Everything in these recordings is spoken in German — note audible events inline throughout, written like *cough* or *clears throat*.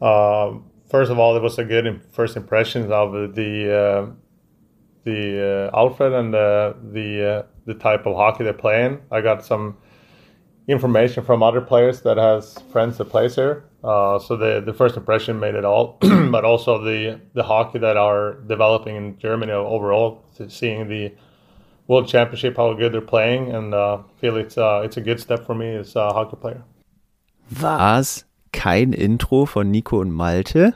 Uh, first of all, it was a good first impressions of the uh, the uh, Alfred and the the uh, the type of hockey they're playing. I got some information from other players that has friends that plays here. Uh, so the the first impression made it all, *clears throat* but also the the hockey that are developing in Germany overall. Seeing the World Championship, how good they're playing, and uh, feel it's uh, it's a good step for me as a hockey player. Was? Kein Intro von Nico und Malte?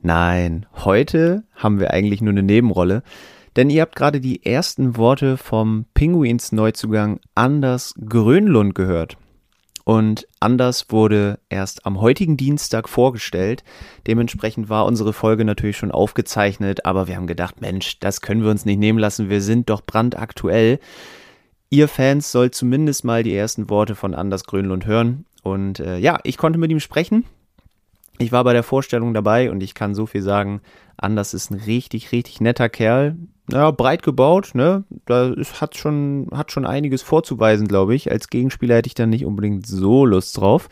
Nein, heute haben wir eigentlich nur eine Nebenrolle, denn ihr habt gerade die ersten Worte vom Pinguins Neuzugang Anders Grönlund gehört. Und Anders wurde erst am heutigen Dienstag vorgestellt. Dementsprechend war unsere Folge natürlich schon aufgezeichnet, aber wir haben gedacht, Mensch, das können wir uns nicht nehmen lassen. Wir sind doch brandaktuell. Ihr Fans sollt zumindest mal die ersten Worte von Anders Grönlund hören. Und äh, ja, ich konnte mit ihm sprechen. Ich war bei der Vorstellung dabei und ich kann so viel sagen. Anders ist ein richtig, richtig netter Kerl. Ja, breit gebaut, ne? Da hat schon, hat schon einiges vorzuweisen, glaube ich. Als Gegenspieler hätte ich dann nicht unbedingt so Lust drauf.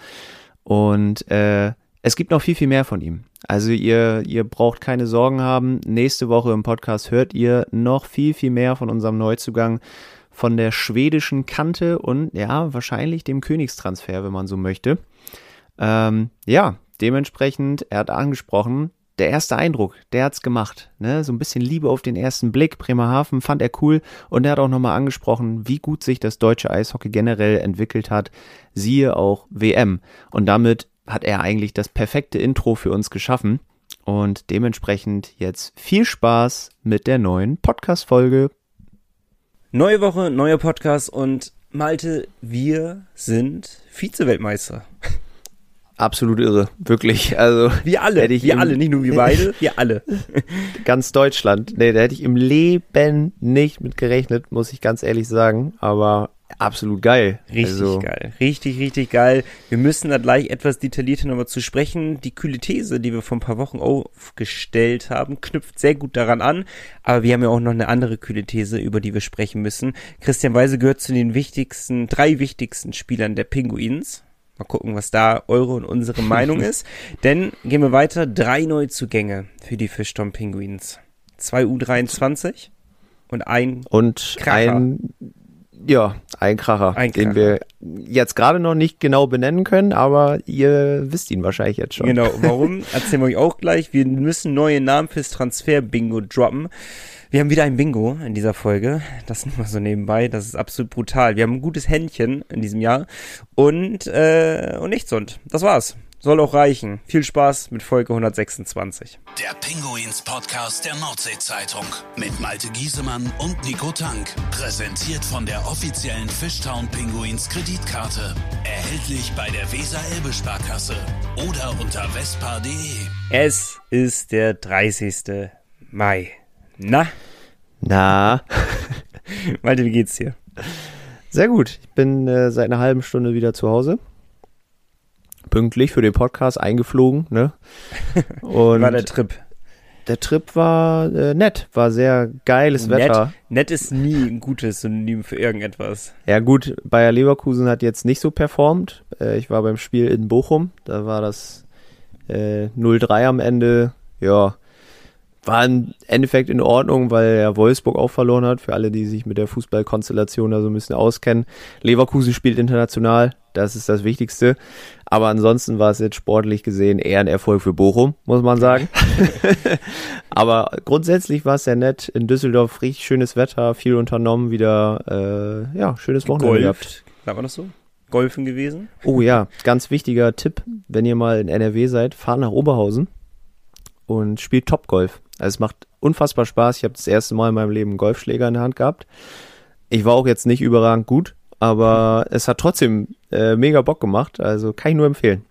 Und äh, es gibt noch viel, viel mehr von ihm. Also ihr, ihr braucht keine Sorgen haben. Nächste Woche im Podcast hört ihr noch viel, viel mehr von unserem Neuzugang, von der schwedischen Kante und ja, wahrscheinlich dem Königstransfer, wenn man so möchte. Ähm, ja, dementsprechend, er hat angesprochen, der erste Eindruck, der hat's gemacht. Ne? So ein bisschen Liebe auf den ersten Blick. Bremerhaven fand er cool und er hat auch nochmal angesprochen, wie gut sich das deutsche Eishockey generell entwickelt hat. Siehe auch WM. Und damit hat er eigentlich das perfekte Intro für uns geschaffen. Und dementsprechend jetzt viel Spaß mit der neuen Podcast-Folge. Neue Woche, neuer Podcast und Malte, wir sind Vize-Weltmeister. Absolut irre, wirklich. Also wir alle, wir alle, nicht nur wir beide, *laughs* wir alle. ganz Deutschland. Nee, da hätte ich im Leben nicht mit gerechnet, muss ich ganz ehrlich sagen. Aber absolut geil. Richtig also. geil. Richtig, richtig geil. Wir müssen da gleich etwas detaillierter nochmal zu sprechen. Die kühle These, die wir vor ein paar Wochen aufgestellt haben, knüpft sehr gut daran an. Aber wir haben ja auch noch eine andere kühle These, über die wir sprechen müssen. Christian Weise gehört zu den wichtigsten, drei wichtigsten Spielern der Pinguins. Mal gucken, was da eure und unsere Meinung *laughs* ist. Denn gehen wir weiter. Drei Neuzugänge für die Fischton Penguins. Zwei U23 und ein und Kracher. ein ja, ein Kracher, ein Kracher, den wir jetzt gerade noch nicht genau benennen können, aber ihr wisst ihn wahrscheinlich jetzt schon. Genau, *laughs* warum? Erzählen wir euch auch gleich. Wir müssen neue Namen fürs Transfer-Bingo droppen. Wir haben wieder ein Bingo in dieser Folge. Das nur mal so nebenbei. Das ist absolut brutal. Wir haben ein gutes Händchen in diesem Jahr. Und, äh, und nichts und. Das war's. Soll auch reichen. Viel Spaß mit Folge 126. Der Pinguins Podcast der Nordsee-Zeitung mit Malte Giesemann und Nico Tank. Präsentiert von der offiziellen Fishtown Pinguins Kreditkarte. Erhältlich bei der Weser-Elbe-Sparkasse oder unter vespa.de. Es ist der 30. Mai. Na? Na? *laughs* Malte, wie geht's dir? Sehr gut. Ich bin äh, seit einer halben Stunde wieder zu Hause. Pünktlich für den Podcast eingeflogen, ne? *laughs* Und wie war der Trip? Der Trip war äh, nett, war sehr geiles nett, Wetter. Nett ist nie ein gutes Synonym für irgendetwas. Ja gut, Bayer Leverkusen hat jetzt nicht so performt. Äh, ich war beim Spiel in Bochum, da war das äh, 0-3 am Ende. Ja, war im Endeffekt in Ordnung, weil er Wolfsburg auch verloren hat, für alle, die sich mit der Fußballkonstellation da so ein bisschen auskennen. Leverkusen spielt international, das ist das Wichtigste. Aber ansonsten war es jetzt sportlich gesehen eher ein Erfolg für Bochum, muss man sagen. *laughs* Aber grundsätzlich war es sehr nett. In Düsseldorf richtig schönes Wetter, viel unternommen, wieder, äh, ja, schönes Wochenende gehabt. War man das so? Golfen gewesen? Oh ja, ganz wichtiger Tipp, wenn ihr mal in NRW seid, fahrt nach Oberhausen und spielt Topgolf. Also es macht unfassbar Spaß. Ich habe das erste Mal in meinem Leben einen Golfschläger in der Hand gehabt. Ich war auch jetzt nicht überragend gut, aber es hat trotzdem äh, mega Bock gemacht. Also kann ich nur empfehlen.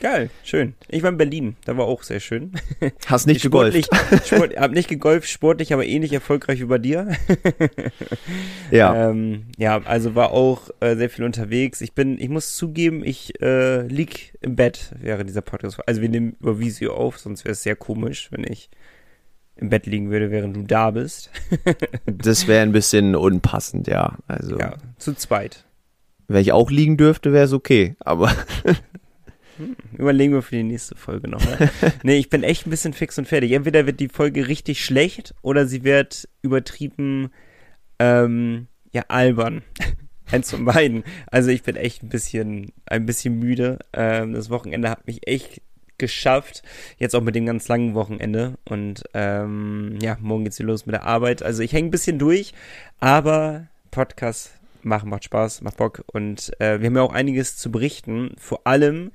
Geil, schön. Ich war in Berlin, da war auch sehr schön. *laughs* Hast nicht gegolft? Sport, hab nicht gegolft, sportlich, aber ähnlich erfolgreich wie bei dir. *laughs* ja. Ähm, ja, also war auch äh, sehr viel unterwegs. Ich bin, ich muss zugeben, ich äh, lieg im Bett während dieser Podcast. Also wir nehmen über Visio auf, sonst wäre es sehr komisch, wenn ich im Bett liegen würde, während du da bist. *laughs* das wäre ein bisschen unpassend, ja. Also. Ja, zu zweit. Wenn ich auch liegen dürfte, wäre es okay, aber *laughs* Hm, überlegen wir für die nächste Folge noch. Ne? *laughs* nee, ich bin echt ein bisschen fix und fertig. Entweder wird die Folge richtig schlecht oder sie wird übertrieben, ähm, ja, albern. Eins von beiden. Also ich bin echt ein bisschen, ein bisschen müde. Ähm, das Wochenende hat mich echt geschafft. Jetzt auch mit dem ganz langen Wochenende. Und ähm, ja, morgen geht's wieder los mit der Arbeit. Also ich hänge ein bisschen durch, aber Podcast machen macht Spaß, macht Bock. Und äh, wir haben ja auch einiges zu berichten. Vor allem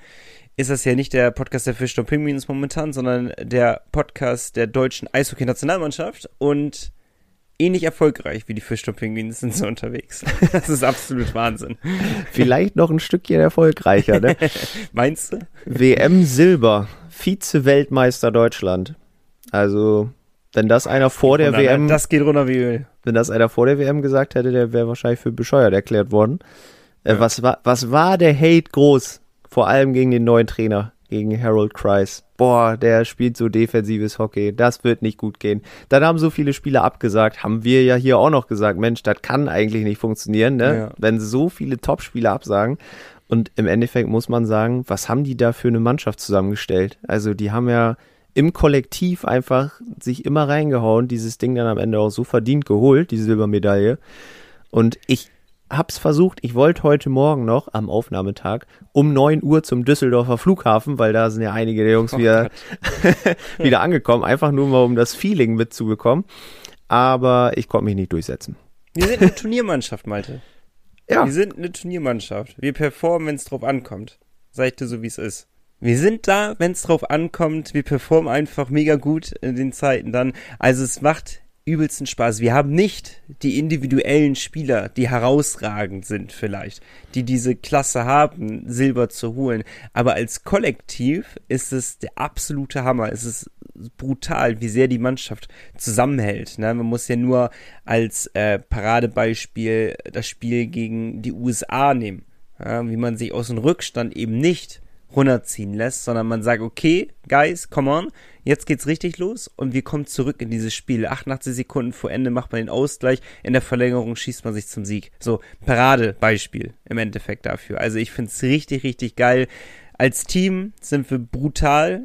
ist das ja nicht der Podcast der Fischdom Penguins momentan, sondern der Podcast der deutschen Eishockey-Nationalmannschaft. Und ähnlich erfolgreich wie die Fischdom Penguins sind sie unterwegs. *laughs* Das ist absolut Wahnsinn. Vielleicht noch ein Stückchen erfolgreicher, ne? *laughs* Meinst du? WM Silber, Vize-Weltmeister Deutschland. Also, wenn das einer vor der Runter, WM, Das geht runter wie Öl. wenn das einer vor der WM gesagt hätte, der wäre wahrscheinlich für bescheuert erklärt worden. Äh, was war, was war der Hate groß? Vor allem gegen den neuen Trainer, gegen Harold Kreis. Boah, der spielt so defensives Hockey. Das wird nicht gut gehen. Dann haben so viele Spieler abgesagt. Haben wir ja hier auch noch gesagt, Mensch, das kann eigentlich nicht funktionieren, ne? Ja. Wenn so viele Top-Spieler absagen. Und im Endeffekt muss man sagen, was haben die da für eine Mannschaft zusammengestellt? Also die haben ja im Kollektiv einfach sich immer reingehauen, dieses Ding dann am Ende auch so verdient geholt, die Silbermedaille. Und ich hab's versucht, ich wollte heute Morgen noch am Aufnahmetag um 9 Uhr zum Düsseldorfer Flughafen, weil da sind ja einige der Jungs Oh wieder, *laughs* wieder angekommen, einfach nur mal um das Feeling mitzubekommen. Aber ich konnte mich nicht durchsetzen. Wir sind eine *laughs* Turniermannschaft, Malte. Ja, Wir sind eine Turniermannschaft. Wir performen, wenn es drauf ankommt. Sag ich dir so, wie es ist. Wir sind da, wenn es drauf ankommt. Wir performen einfach mega gut in den Zeiten dann. Also es macht übelsten Spaß. Wir haben nicht die individuellen Spieler, die herausragend sind vielleicht, die diese Klasse haben, Silber zu holen. Aber als Kollektiv ist es der absolute Hammer. Es ist brutal, wie sehr die Mannschaft zusammenhält. Ne? Man muss ja nur als äh, Paradebeispiel das Spiel gegen die USA nehmen. Ja, wie man sich aus dem Rückstand eben nicht runterziehen lässt, sondern man sagt, okay, Guys, come on, jetzt geht's richtig los und wir kommen zurück in dieses Spiel. 88 Sekunden vor Ende macht man den Ausgleich, in der Verlängerung schießt man sich zum Sieg. So, Paradebeispiel im Endeffekt dafür. Also ich find's richtig, richtig geil. Als Team sind wir brutal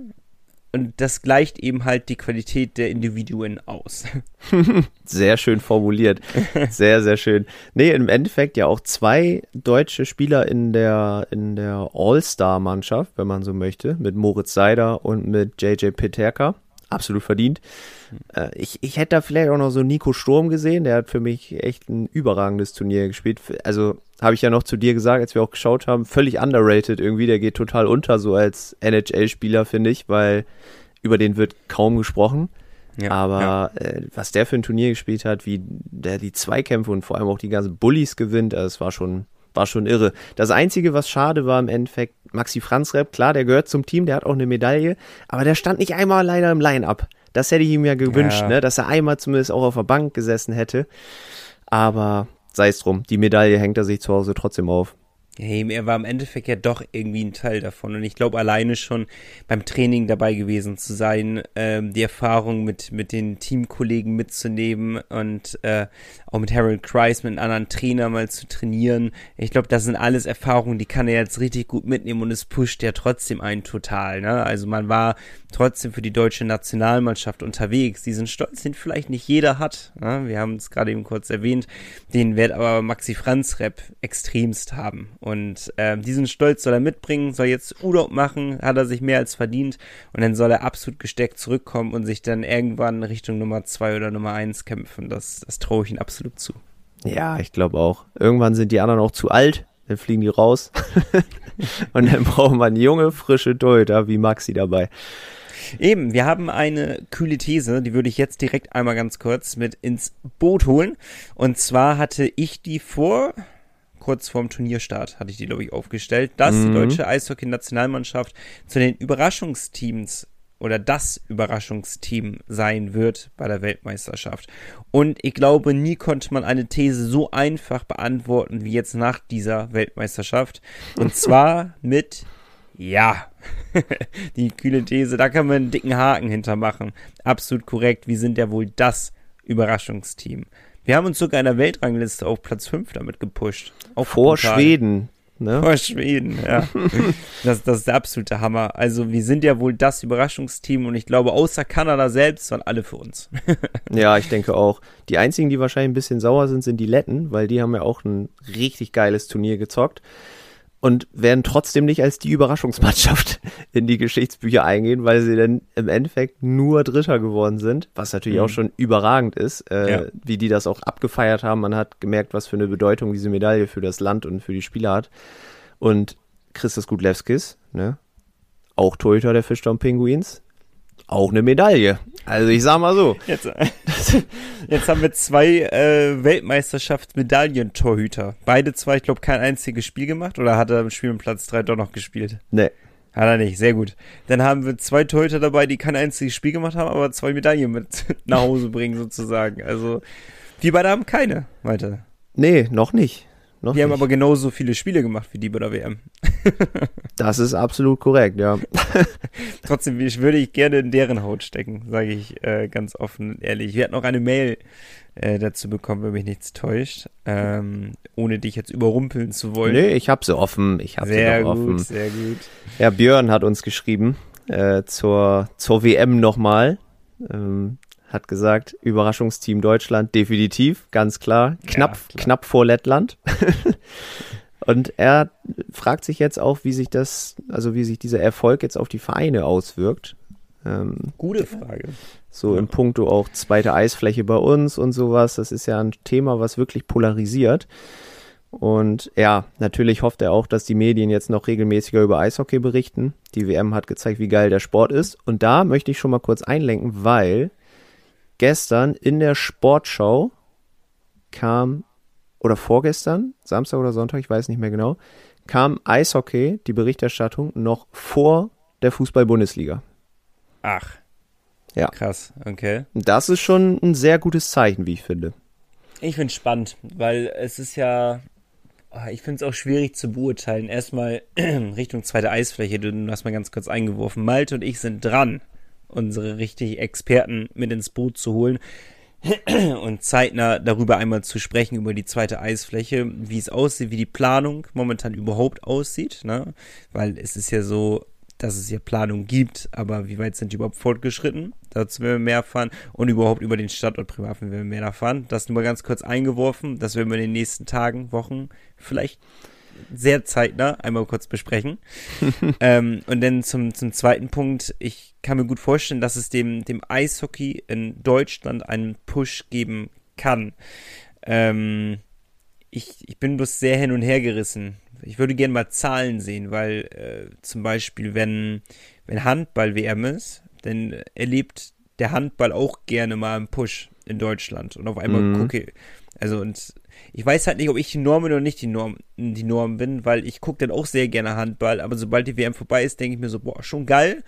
und das gleicht eben halt die Qualität der Individuen aus. *laughs* sehr schön formuliert. *laughs* Sehr, sehr schön. Nee, im Endeffekt ja auch zwei deutsche Spieler in der, in der All-Star-Mannschaft, wenn man so möchte, mit Moritz Seider und mit JJ Peterka. Absolut verdient. Äh, ich, ich hätte da vielleicht auch noch so Nico Sturm gesehen, der hat für mich echt ein überragendes Turnier gespielt. Also habe ich ja noch zu dir gesagt, als wir auch geschaut haben, völlig underrated irgendwie, der geht total unter so als NHL-Spieler, finde ich, weil über den wird kaum gesprochen. Ja, Aber Äh, was der für ein Turnier gespielt hat, wie der die Zweikämpfe und vor allem auch die ganzen Bullies gewinnt, also es war schon, war schon irre. Das Einzige, was schade war im Endeffekt, Maxi Franzrep, klar, der gehört zum Team, der hat auch eine Medaille, aber der stand nicht einmal leider im Line-Up. Das hätte ich ihm ja gewünscht, Ja. ne, dass er einmal zumindest auch auf der Bank gesessen hätte. Aber sei es drum, die Medaille hängt er sich zu Hause trotzdem auf. Hey, er war im Endeffekt ja doch irgendwie ein Teil davon. Und ich glaube, alleine schon beim Training dabei gewesen zu sein, ähm, die Erfahrung mit, mit den Teamkollegen mitzunehmen und äh, auch mit Harold Kreis, mit einem anderen Trainer mal zu trainieren. Ich glaube, das sind alles Erfahrungen, die kann er jetzt richtig gut mitnehmen und es pusht ja trotzdem einen total. Ne? Also man war trotzdem für die deutsche Nationalmannschaft unterwegs. Diesen Stolz, den vielleicht nicht jeder hat. Ne? Wir haben es gerade eben kurz erwähnt. Den wird aber Maxi Franz Rep extremst haben. Und äh, diesen Stolz soll er mitbringen, soll jetzt Urlaub machen, hat er sich mehr als verdient. Und dann soll er absolut gesteckt zurückkommen und sich dann irgendwann Richtung Nummer zwei oder Nummer eins kämpfen. Das, das traue ich ihm absolut zu. Ja, ich glaube auch. Irgendwann sind die anderen auch zu alt, dann fliegen die raus. *laughs* und dann braucht man junge, frische Torhüter wie Maxi dabei. Eben, wir haben eine kühle These, die würde ich jetzt direkt einmal ganz kurz mit ins Boot holen. Und zwar hatte ich die vor, kurz vorm Turnierstart, hatte ich die, glaube ich, aufgestellt, dass die deutsche Eishockey-Nationalmannschaft zu den Überraschungsteams oder das Überraschungsteam sein wird bei der Weltmeisterschaft. Und ich glaube, nie konnte man eine These so einfach beantworten wie jetzt nach dieser Weltmeisterschaft. Und *laughs* zwar mit ja. *laughs* Die kühle These, da kann man einen dicken Haken hintermachen. Absolut korrekt. Wir sind ja wohl das Überraschungsteam. Wir haben uns sogar in der Weltrangliste auf Platz 5 damit gepusht. Auch Vor brutal. Schweden. Ne? Vor Schweden, ja. *laughs* das, das ist der absolute Hammer. Also wir sind ja wohl das Überraschungsteam und ich glaube, außer Kanada selbst waren alle für uns. *laughs* ja, ich denke auch. Die einzigen, die wahrscheinlich ein bisschen sauer sind, sind die Letten, weil die haben ja auch ein richtig geiles Turnier gezockt und werden trotzdem nicht als die Überraschungsmannschaft *laughs* in die Geschichtsbücher eingehen, weil sie dann im Endeffekt nur Dritter geworden sind, was natürlich mhm. auch schon überragend ist, äh, ja. wie die das auch abgefeiert haben. Man hat gemerkt, was für eine Bedeutung diese Medaille für das Land und für die Spieler hat. Und Christus Gudlewskis, ne? auch Torhüter der Fischtown Penguins, auch eine Medaille. Also ich sag mal so. Jetzt, *laughs* jetzt haben wir zwei äh, Weltmeisterschaftsmedaillentorhüter. Beide zwei, ich glaube, kein einziges Spiel gemacht oder hat er im Spiel im Platz 3 doch noch gespielt? Nee. Hat er nicht, sehr gut. Dann haben wir zwei Torhüter dabei, die kein einziges Spiel gemacht haben, aber zwei Medaillen mit *laughs* nach Hause bringen sozusagen. Also die beide haben keine, weiter. Nee, noch nicht. Noch die nicht. haben aber genauso viele Spiele gemacht wie die bei der WM. *laughs* das ist absolut korrekt, ja. *laughs* Trotzdem ich würde ich gerne in deren Haut stecken, sage ich äh, ganz offen und ehrlich. Wir hatten auch eine Mail äh, dazu bekommen, wenn mich nichts täuscht, ähm, ohne dich jetzt überrumpeln zu wollen. Nee, ich habe sie offen. Ich habe sie doch offen. Sehr gut. Ja, Björn hat uns geschrieben äh, zur, zur WM nochmal. Ähm, hat gesagt, Überraschungsteam Deutschland, definitiv, ganz klar. Knapp, ja, klar. knapp vor Lettland. *laughs* Und er fragt sich jetzt auch, wie sich das, also wie sich dieser Erfolg jetzt auf die Vereine auswirkt. Ähm, Gute Frage. So ja. in puncto auch zweite Eisfläche bei uns und sowas. Das ist ja ein Thema, was wirklich polarisiert. Und ja, natürlich hofft er auch, dass die Medien jetzt noch regelmäßiger über Eishockey berichten. Die WM hat gezeigt, wie geil der Sport ist. Und da möchte ich schon mal kurz einlenken, weil gestern in der Sportschau kam, oder vorgestern, Samstag oder Sonntag, ich weiß nicht mehr genau, kam Eishockey, die Berichterstattung, noch vor der Fußball-Bundesliga. Ach. Ja. Krass, okay. Das ist schon ein sehr gutes Zeichen, wie ich finde. Ich finde es spannend, weil es ist ja, ah, ich finde es auch schwierig zu beurteilen. Erstmal *clears throat* Richtung zweite Eisfläche, du hast mal ganz kurz eingeworfen. Malte und ich sind dran unsere richtig Experten mit ins Boot zu holen *clears throat* und zeitnah darüber einmal zu sprechen, über die zweite Eisfläche, wie es aussieht, wie die Planung momentan überhaupt aussieht, ne? Weil es ist ja so, dass es ja Planung gibt, aber wie weit sind die überhaupt fortgeschritten? Dazu werden wir mehr erfahren und überhaupt über den Standort Privatfilm werden wir mehr erfahren. Das nur mal ganz kurz eingeworfen, das werden wir in den nächsten Tagen, Wochen vielleicht sehr zeitnah einmal kurz besprechen. *laughs* ähm, und dann zum, zum zweiten Punkt, ich kann mir gut vorstellen, dass es dem, dem Eishockey in Deutschland einen Push geben kann. Ähm, ich, ich bin bloß sehr hin und her gerissen. Ich würde gerne mal Zahlen sehen, weil äh, zum Beispiel, wenn, wenn Handball WM ist, dann erlebt der Handball auch gerne mal einen Push in Deutschland. Und auf einmal mhm. gucke, also und ich weiß halt nicht, ob ich die Norm bin oder nicht die Norm, die Norm bin, weil ich gucke dann auch sehr gerne Handball, aber sobald die WM vorbei ist, denke ich mir so, boah, schon geil,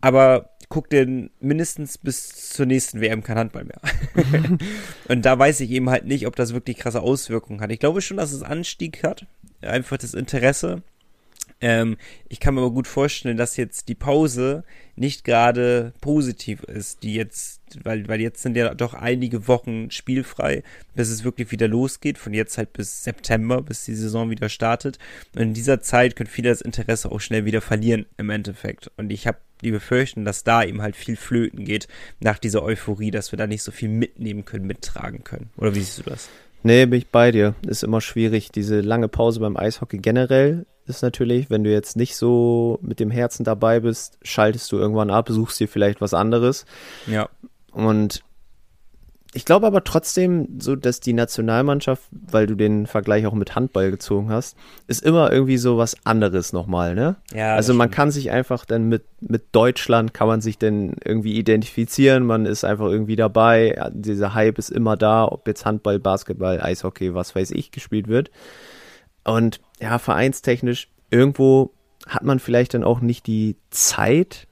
aber guck denn mindestens bis zur nächsten WM kein Handball mehr. *laughs* *laughs* und da weiß ich eben halt nicht, ob das wirklich krasse Auswirkungen hat. Ich glaube schon, dass es Anstieg hat, einfach das Interesse. Ähm, ich kann mir aber gut vorstellen, dass jetzt die Pause nicht gerade positiv ist, die jetzt, weil, weil jetzt sind ja doch einige Wochen spielfrei, bis es wirklich wieder losgeht, von jetzt halt bis September, bis die Saison wieder startet. Und in dieser Zeit können viele das Interesse auch schnell wieder verlieren im Endeffekt. Und ich habe die Befürchtung, dass da eben halt viel flöten geht nach dieser Euphorie, dass wir da nicht so viel mitnehmen können, mittragen können. Oder wie siehst du das? Nee, bin ich bei dir. Ist immer schwierig. Diese lange Pause beim Eishockey generell ist natürlich, wenn du jetzt nicht so mit dem Herzen dabei bist, schaltest du irgendwann ab, suchst dir vielleicht was anderes. Ja. Und ich glaube aber trotzdem so, dass die Nationalmannschaft, weil du den Vergleich auch mit Handball gezogen hast, ist immer irgendwie so was anderes nochmal, ne? Ja. Also man kann sich einfach dann mit, mit Deutschland kann man sich dann irgendwie identifizieren, man ist einfach irgendwie dabei, dieser Hype ist immer da, ob jetzt Handball, Basketball, Eishockey, was weiß ich, gespielt wird. Und ja, vereinstechnisch, irgendwo hat man vielleicht dann auch nicht die Zeit,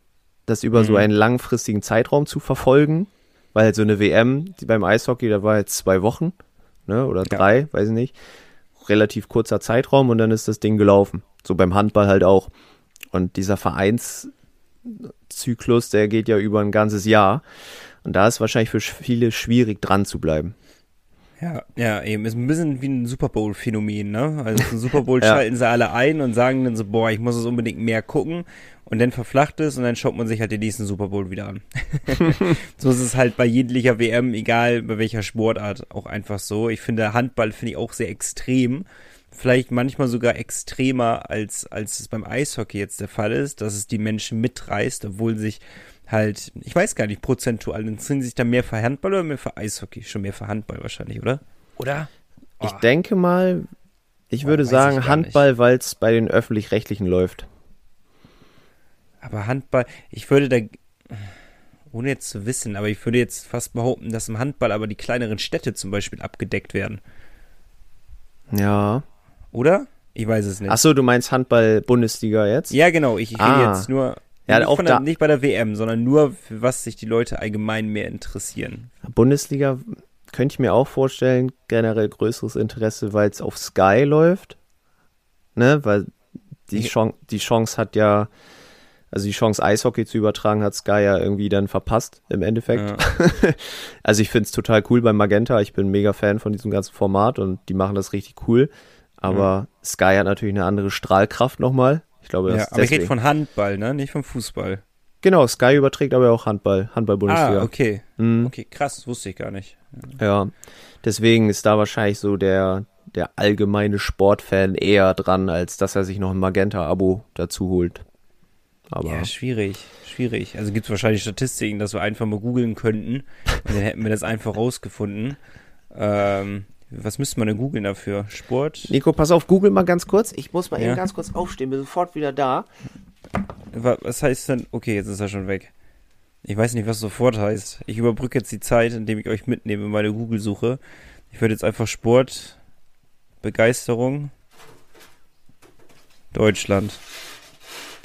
das über mhm. so einen langfristigen Zeitraum zu verfolgen weil halt so eine WM, die beim Eishockey, da war jetzt zwei Wochen, ne, oder drei, ja. weiß ich nicht. Relativ kurzer Zeitraum und dann ist das Ding gelaufen. So beim Handball halt auch. Und dieser Vereinszyklus, der geht ja über ein ganzes Jahr. Und da ist wahrscheinlich für viele schwierig dran zu bleiben. Ja, ja, eben. Ist ein bisschen wie ein Super Bowl-Phänomen, ne? Also zum Super Bowl *laughs* Ja. schalten sie alle ein und sagen dann so, boah, ich muss es unbedingt mehr gucken. Und dann verflacht es und dann schaut man sich halt den nächsten Super Bowl wieder an. *laughs* *laughs* so ist es halt bei jeglicher WM, egal bei welcher Sportart, auch einfach so. Ich finde, Handball finde ich auch sehr extrem. Vielleicht manchmal sogar extremer, als, als es beim Eishockey jetzt der Fall ist, dass es die Menschen mitreißt, obwohl sich halt, ich weiß gar nicht, prozentual, interessieren sich da mehr für Handball oder mehr für Eishockey? Schon mehr für Handball wahrscheinlich, oder? Oder? Ich Oh. denke mal, ich Oh, würde ich sagen gar Handball, weil es bei den Öffentlich-Rechtlichen läuft. Aber Handball, ich würde da, ohne jetzt zu wissen, aber ich würde jetzt fast behaupten, dass im Handball aber die kleineren Städte zum Beispiel abgedeckt werden. Ja. Oder? Ich weiß es nicht. Ach so, du meinst Handball-Bundesliga jetzt? Ja, genau. Ich, ich rede Ah. jetzt nur, Ja, nicht, auch der, da- nicht bei der WM, sondern nur, für was sich die Leute allgemein mehr interessieren. Bundesliga könnte ich mir auch vorstellen, generell größeres Interesse, weil es auf Sky läuft. Ne, weil die, Ja. Chance, die Chance hat ja, also die Chance Eishockey zu übertragen, hat Sky ja irgendwie dann verpasst im Endeffekt. Ja. *laughs* Also ich finde es total cool bei Magenta. Ich bin mega Fan von diesem ganzen Format und die machen das richtig cool. Aber Sky hat natürlich eine andere Strahlkraft nochmal. Ich glaube, Ja, aber ich rede deswegen. von Handball, ne? Nicht vom Fußball. Genau, Sky überträgt aber auch Handball, Handball-Bundesliga. Ah, okay. Mhm. Okay, krass, wusste ich gar nicht. Ja, deswegen ist da wahrscheinlich so der, der allgemeine Sportfan eher dran, als dass er sich noch ein Magenta-Abo dazu holt. Aber Ja, schwierig, schwierig. Also gibt es wahrscheinlich Statistiken, dass wir einfach mal googeln könnten und dann hätten wir das einfach rausgefunden. Ähm, was müsste man denn googeln dafür? Sport? Nico, pass auf, google mal ganz kurz. Ich muss mal Ja. eben ganz kurz aufstehen, bin sofort wieder da. Wa- Was heißt denn? Okay, jetzt ist er schon weg. Ich weiß nicht, was sofort heißt. Ich überbrücke jetzt die Zeit, indem ich euch mitnehme in meine Google-Suche. Ich würde jetzt einfach Sport, Begeisterung, Deutschland,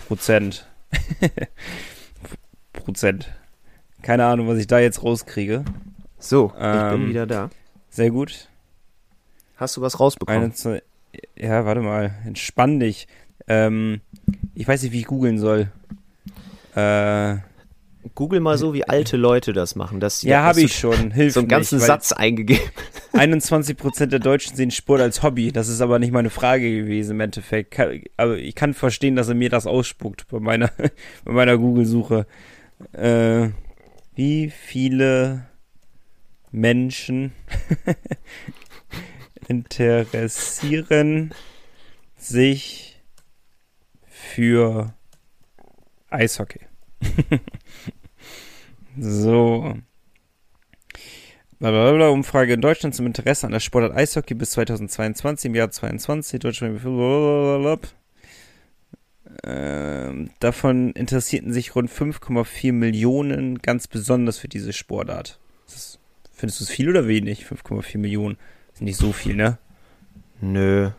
Prozent. *laughs* Prozent. Keine Ahnung, was ich da jetzt rauskriege. So, ich Ähm, bin wieder da. Sehr gut. Hast du was rausbekommen? 21, ja, warte mal. Entspann dich. Ähm, ich weiß nicht, wie ich googeln soll. Äh, Google mal so, wie alte Leute das machen. Dass ja, habe ich schon. *laughs* Hilft So einen ganzen nicht, Satz eingegeben. *laughs* 21% der Deutschen sehen Sport als Hobby. Das ist aber nicht meine Frage gewesen im Endeffekt. Aber ich kann verstehen, dass er mir das ausspuckt bei meiner, *laughs* bei meiner Google-Suche. Äh, wie viele Menschen interessieren sich für Eishockey? *laughs* so. Blablabla, Umfrage in Deutschland zum Interesse an der Sportart Eishockey bis 2022, im Jahr 22, Deutschland, blablabla. ähm, davon interessierten sich rund 5,4 Millionen ganz besonders für diese Sportart. Ist findest du es viel oder wenig? 5,4 Millionen. Ist nicht so viel, ne? Nö.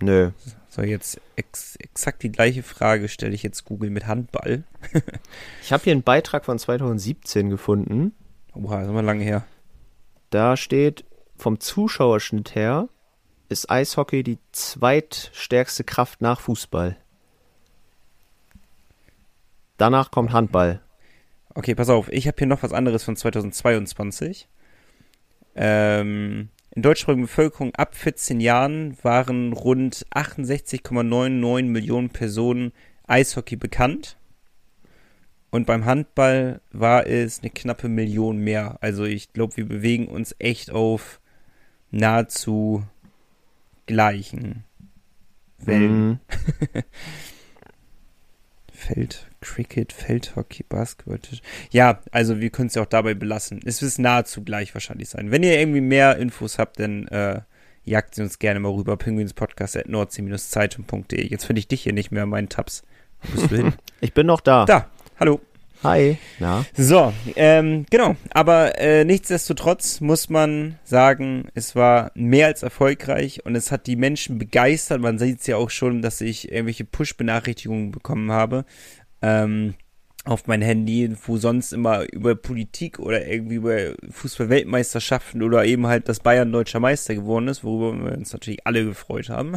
Nö. So, jetzt ex exakt die gleiche Frage stelle ich jetzt Google mit Handball. *laughs* Ich habe hier einen Beitrag von 2017 gefunden. Oha, ist immer lange her. Da steht, vom Zuschauerschnitt her ist Eishockey die zweitstärkste Kraft nach Fußball. Danach kommt Handball. Okay, pass auf, ich habe hier noch was anderes von 2022. Ähm, in deutschsprachiger Bevölkerung ab 14 Jahren waren rund 68,99 Millionen Personen Eishockey bekannt. Und beim Handball war es eine knappe Million mehr. Also ich glaube, wir bewegen uns echt auf nahezu gleichen Wellen. Mhm. *laughs* Feld, Cricket, Feldhockey, Basketball. Tisch- Ja, also wir können es ja auch dabei belassen. Es wird nahezu gleich wahrscheinlich sein. Wenn ihr irgendwie mehr Infos habt, dann äh, jagt sie uns gerne mal rüber. Penguinspodcast.nordsee-zeitung.de. Jetzt finde ich dich hier nicht mehr in meinen Tabs. Wo bist du hin? Ich bin noch da. da, hallo. Hi. Na? So, ähm, genau. Aber äh, nichtsdestotrotz muss man sagen, es war mehr als erfolgreich und es hat die Menschen begeistert. Man sieht es ja auch schon, dass ich irgendwelche Push-Benachrichtigungen bekommen habe. Ähm, auf mein Handy, wo sonst immer über Politik oder irgendwie über Fußball-Weltmeisterschaften oder eben halt, dass Bayern deutscher Meister geworden ist, worüber wir uns natürlich alle gefreut haben,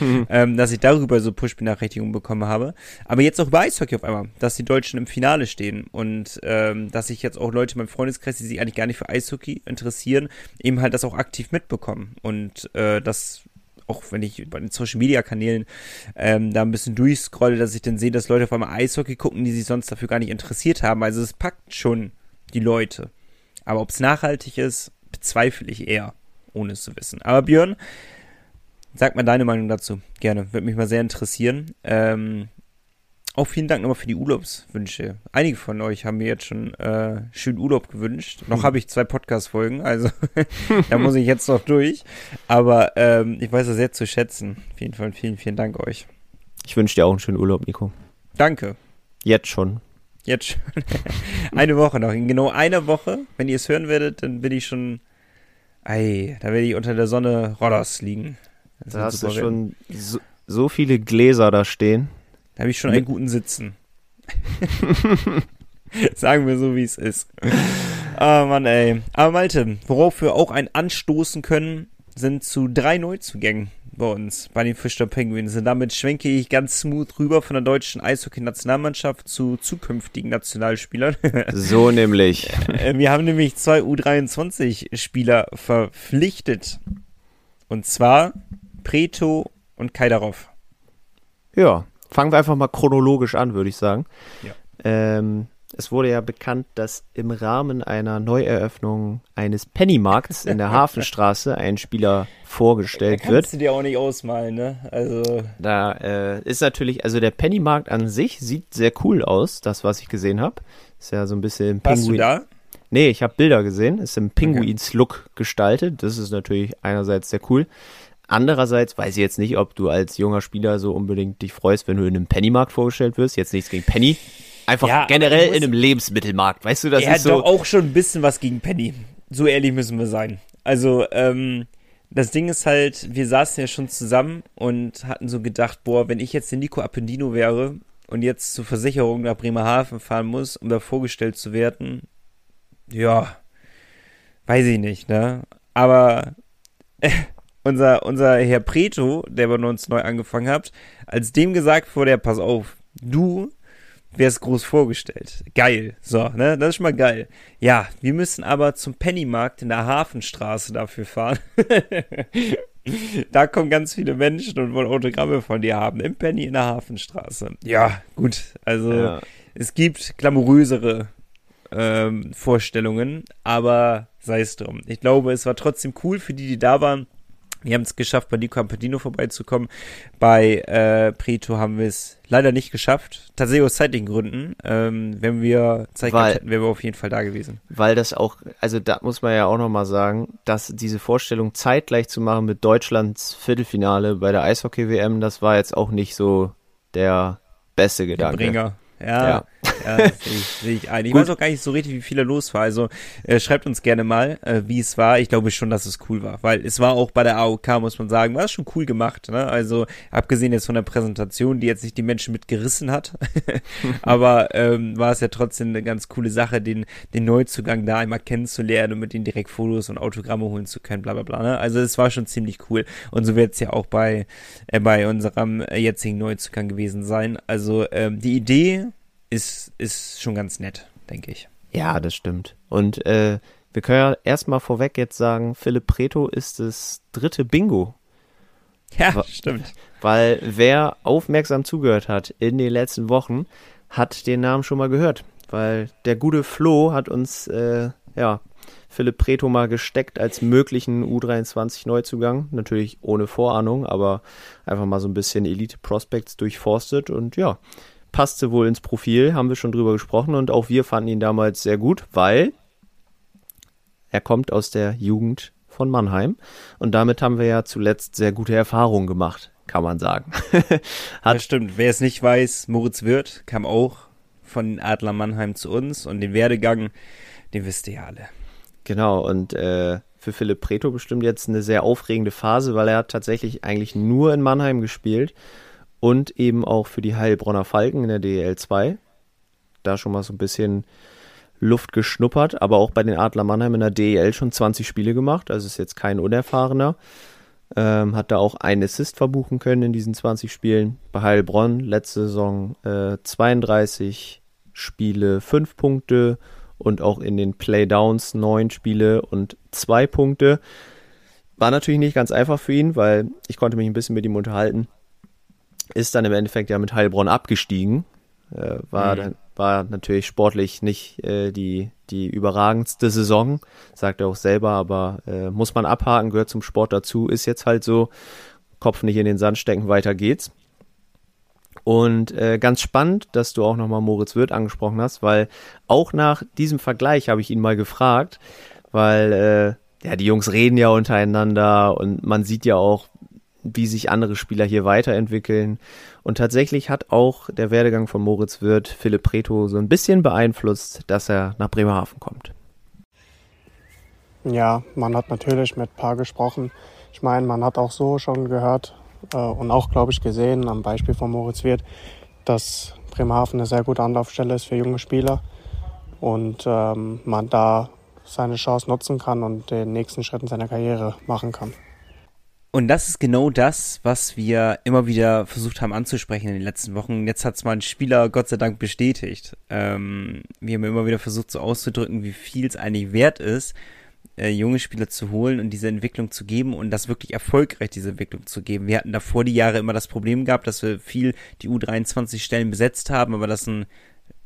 mhm. *laughs* ähm, dass ich darüber so Push-Benachrichtigungen bekommen habe. Aber jetzt auch über Eishockey auf einmal, dass die Deutschen im Finale stehen und ähm, dass ich jetzt auch Leute in meinem Freundeskreis, die sich eigentlich gar nicht für Eishockey interessieren, eben halt das auch aktiv mitbekommen. Und äh, das auch wenn ich bei den Social Media Kanälen ähm, da ein bisschen durchscrolle, dass ich dann sehe, dass Leute auf einmal Eishockey gucken, die sich sonst dafür gar nicht interessiert haben. Also es packt schon die Leute. Aber ob es nachhaltig ist, bezweifle ich eher, ohne es zu wissen. Aber Björn, sag mal deine Meinung dazu. Gerne. Würde mich mal sehr interessieren. Ähm, auch vielen Dank nochmal für die Urlaubswünsche. Einige von euch haben mir jetzt schon äh, schön Urlaub gewünscht. Noch hm. habe ich zwei Podcast-Folgen, also *laughs* da muss ich jetzt noch durch. Aber ähm, ich weiß das sehr zu schätzen. Auf jeden Fall vielen, vielen Dank euch. Ich wünsche dir auch einen schönen Urlaub, Nico. Danke. Jetzt schon. Jetzt schon. *laughs* Eine Woche noch. In genau einer Woche, wenn ihr es hören werdet, dann bin ich schon. Ei, da werde ich unter der Sonne Rodders liegen. Das da hast du schon so, so viele Gläser da stehen. Da habe ich schon einen guten Sitzen. *laughs* Sagen wir so, wie es ist. Ah, oh Mann, ey. Aber Malte, worauf wir auch ein anstoßen können, sind zu drei Neuzugängen bei uns, bei den Fischer Penguins. Und damit schwenke ich ganz smooth rüber von der deutschen Eishockey-Nationalmannschaft zu zukünftigen Nationalspielern. *laughs* So nämlich. Äh, wir haben nämlich zwei U23-Spieler verpflichtet. Und zwar Preto und Kaidarov. Ja, fangen wir einfach mal chronologisch an, würde ich sagen. Ja. Ähm, es wurde ja bekannt, dass im Rahmen einer Neueröffnung eines Pennymarkts in der *laughs* Hafenstraße ein Spieler vorgestellt da kannst wird. Kannst du dir auch nicht ausmalen, ne? Also da äh, ist natürlich, also der Pennymarkt an sich sieht sehr cool aus, das was ich gesehen habe. Ist ja so ein bisschen im Pinguin. Warst du da? Nee, ich habe Bilder gesehen. Ist im Pinguins-Look gestaltet. Das ist natürlich einerseits sehr cool. Andererseits weiß ich jetzt nicht, ob du als junger Spieler so unbedingt dich freust, wenn du in einem Pennymarkt vorgestellt wirst. Jetzt nichts gegen Penny. Einfach ja, generell in einem Lebensmittelmarkt. Weißt du, das er ist so. doch auch schon ein bisschen was gegen Penny. So ehrlich müssen wir sein. Also, ähm, das Ding ist halt, wir saßen ja schon zusammen und hatten so gedacht, boah, wenn ich jetzt der Nico Appendino wäre und jetzt zur Versicherung nach Bremerhaven fahren muss, um da vorgestellt zu werden, ja, weiß ich nicht, ne? Aber *laughs* unser, unser Herr Preto, der bei uns neu angefangen hat, als dem gesagt wurde, pass auf, du wärst groß vorgestellt. Geil. So, ne? Das ist schon mal geil. Ja, wir müssen aber zum Pennymarkt in der Hafenstraße dafür fahren. *laughs* da kommen ganz viele Menschen und wollen Autogramme von dir haben. Im Penny in der Hafenstraße. Ja, gut. Also, ja. es gibt glamourösere ähm, Vorstellungen, aber sei es drum. Ich glaube, es war trotzdem cool für die, die da waren. Wir haben es geschafft, bei Nico Campadino vorbeizukommen. Bei äh, Preto haben wir es leider nicht geschafft. Tatsächlich aus zeitlichen Gründen. Ähm, wenn wir Zeit weil, gehabt hätten, wären wir auf jeden Fall da gewesen. Weil das auch, also da muss man ja auch nochmal sagen, dass diese Vorstellung zeitgleich zu machen mit Deutschlands Viertelfinale bei der Eishockey-WM, das war jetzt auch nicht so der beste Gedanke. Der Bringer. Ja, ja. Ja sehe ich, ein. Ich Gut. weiß auch gar nicht so richtig, wie viel da los war. Also äh, schreibt uns gerne mal, äh, wie es war. Ich glaube schon, dass es cool war, weil es war auch bei der AOK, muss man sagen, war es schon cool gemacht. Ne? Also abgesehen jetzt von der Präsentation, die jetzt nicht die Menschen mitgerissen hat, *laughs* aber ähm, war es ja trotzdem eine ganz coole Sache, den, den Neuzugang da einmal kennenzulernen und mit denen direkt Fotos und Autogramme holen zu können, bla bla bla. Ne? Also es war schon ziemlich cool. Und so wird es ja auch bei, äh, bei unserem jetzigen Neuzugang gewesen sein. Also ähm, die Idee ist, ist schon ganz nett, denke ich. Ja, das stimmt. Und äh, wir können ja erstmal vorweg jetzt sagen, Philipp Preto ist das dritte Bingo. Ja, Wa stimmt. Weil wer aufmerksam zugehört hat in den letzten Wochen, hat den Namen schon mal gehört. Weil der gute Flo hat uns, äh, ja, Philipp Preto mal gesteckt als möglichen U23-Neuzugang. Natürlich ohne Vorahnung, aber einfach mal so ein bisschen Elite Prospects durchforstet und ja, passte wohl ins Profil, haben wir schon drüber gesprochen und auch wir fanden ihn damals sehr gut, weil er kommt aus der Jugend von Mannheim und damit haben wir ja zuletzt sehr gute Erfahrungen gemacht, kann man sagen. *laughs* Hat das stimmt. Wer es nicht weiß, Moritz Wirth kam auch von Adler Mannheim zu uns und den Werdegang, den wisst ihr ja alle. Genau, und äh, für Philipp Preto bestimmt jetzt eine sehr aufregende Phase, weil er hat tatsächlich eigentlich nur in Mannheim gespielt und eben auch für die Heilbronner Falken in der DL2. da schon mal so ein bisschen Luft geschnuppert, aber auch bei den Adler Mannheim in der DEL schon 20 Spiele gemacht, also ist jetzt kein Unerfahrener. Ähm, hat da auch einen Assist verbuchen können in diesen 20 Spielen. Bei Heilbronn letzte Saison äh, 32 Spiele, 5 Punkte und auch in den Playdowns 9 Spiele und 2 Punkte. War natürlich nicht ganz einfach für ihn, weil ich konnte mich ein bisschen mit ihm unterhalten. Ist dann im Endeffekt ja mit Heilbronn abgestiegen. Äh, war, mhm. war natürlich sportlich nicht äh, die, die überragendste Saison, sagt er auch selber, aber äh, muss man abhaken, gehört zum Sport dazu, ist jetzt halt so. Kopf nicht in den Sand stecken, weiter geht's. Und äh, ganz spannend, dass du auch nochmal Moritz Wirth angesprochen hast, weil auch nach diesem Vergleich habe ich ihn mal gefragt, weil äh, ja, die Jungs reden ja untereinander und man sieht ja auch, wie sich andere Spieler hier weiterentwickeln. Und tatsächlich hat auch der Werdegang von Moritz Wirth Philipp Preto so ein bisschen beeinflusst, dass er nach Bremerhaven kommt. Ja, man hat natürlich mit Paar gesprochen. Ich meine, man hat auch so schon gehört äh, und auch, glaube ich, gesehen am Beispiel von Moritz Wirth, dass Bremerhaven eine sehr gute Anlaufstelle ist für junge Spieler und ähm, man da seine Chance nutzen kann und den nächsten Schritt in seiner Karriere machen kann. Und das ist genau das, was wir immer wieder versucht haben anzusprechen in den letzten Wochen. Jetzt hat es mal ein Spieler Gott sei Dank bestätigt. Ähm, wir haben immer wieder versucht so auszudrücken, wie viel es eigentlich wert ist, äh, junge Spieler zu holen und diese Entwicklung zu geben und das wirklich erfolgreich, diese Entwicklung zu geben. Wir hatten davor die Jahre immer das Problem gehabt, dass wir viel die U23 Stellen besetzt haben, aber das ein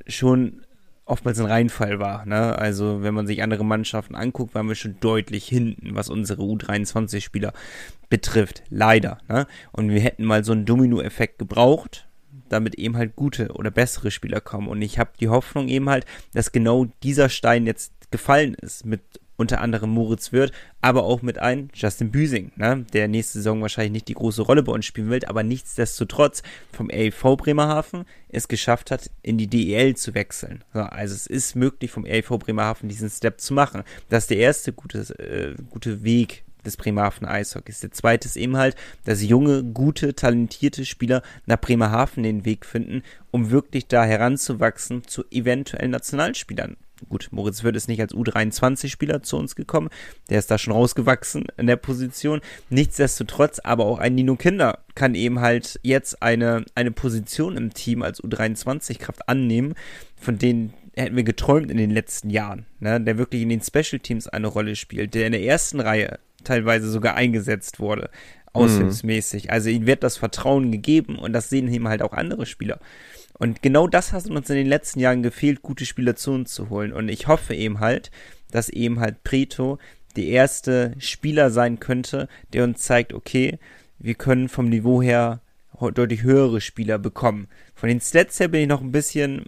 schon oftmals ein Reinfall war. Ne? Also wenn man sich andere Mannschaften anguckt, waren wir schon deutlich hinten, was unsere U23-Spieler betrifft. Leider. Ne? Und wir hätten mal so einen Domino-Effekt gebraucht, damit eben halt gute oder bessere Spieler kommen. Und ich habe die Hoffnung eben halt, dass genau dieser Stein jetzt gefallen ist mit unter anderem Moritz Wirth, aber auch mit einem Justin Büsing, ne, der nächste Saison wahrscheinlich nicht die große Rolle bei uns spielen wird, aber nichtsdestotrotz vom AV Bremerhaven es geschafft hat, in die DEL zu wechseln. So, also es ist möglich vom AV Bremerhaven diesen Step zu machen. Das ist der erste gute, äh, gute Weg des Bremerhaven Eishockeys. Der zweite ist eben halt, dass junge, gute, talentierte Spieler nach Bremerhaven den Weg finden, um wirklich da heranzuwachsen zu eventuellen Nationalspielern gut, Moritz Wirth ist nicht als U23-Spieler zu uns gekommen, der ist da schon rausgewachsen in der Position. Nichtsdestotrotz, aber auch ein Nino Kinder kann eben halt jetzt eine, eine Position im Team als U23-Kraft annehmen, von denen hätten wir geträumt in den letzten Jahren, ne? der wirklich in den Special Teams eine Rolle spielt, der in der ersten Reihe teilweise sogar eingesetzt wurde, aushilfsmäßig. Mhm. Also ihm wird das Vertrauen gegeben und das sehen ihm halt auch andere Spieler. Und genau das hat uns in den letzten Jahren gefehlt, gute Spieler zu uns zu holen. Und ich hoffe eben halt, dass eben halt Preto der erste Spieler sein könnte, der uns zeigt, okay, wir können vom Niveau her deutlich höhere Spieler bekommen. Von den Stats her bin ich noch ein bisschen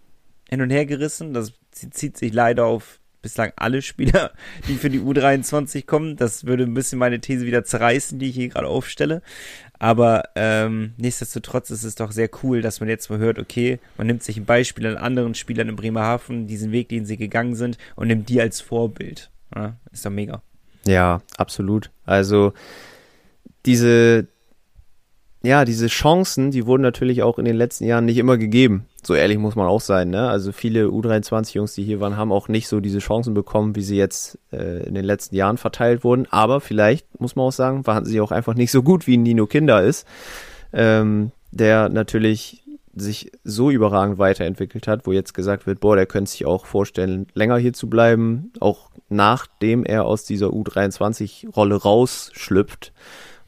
hin und her gerissen. Das zieht sich leider auf bislang alle Spieler, die für die U23 kommen. Das würde ein bisschen meine These wieder zerreißen, die ich hier gerade aufstelle. Aber ähm, nichtsdestotrotz ist es doch sehr cool, dass man jetzt mal hört, okay, man nimmt sich ein Beispiel an anderen Spielern in Bremerhaven, diesen Weg, den sie gegangen sind, und nimmt die als Vorbild. Ja, ist doch mega. Ja, absolut. Also diese, ja, diese Chancen, die wurden natürlich auch in den letzten Jahren nicht immer gegeben. So ehrlich muss man auch sein, ne? Also viele U23-Jungs, die hier waren, haben auch nicht so diese Chancen bekommen, wie sie jetzt äh, in den letzten Jahren verteilt wurden. Aber vielleicht, muss man auch sagen, waren sie auch einfach nicht so gut, wie Nino Kinder ist, ähm, der natürlich sich so überragend weiterentwickelt hat, wo jetzt gesagt wird, boah, der könnte sich auch vorstellen, länger hier zu bleiben, auch nachdem er aus dieser U23-Rolle rausschlüpft.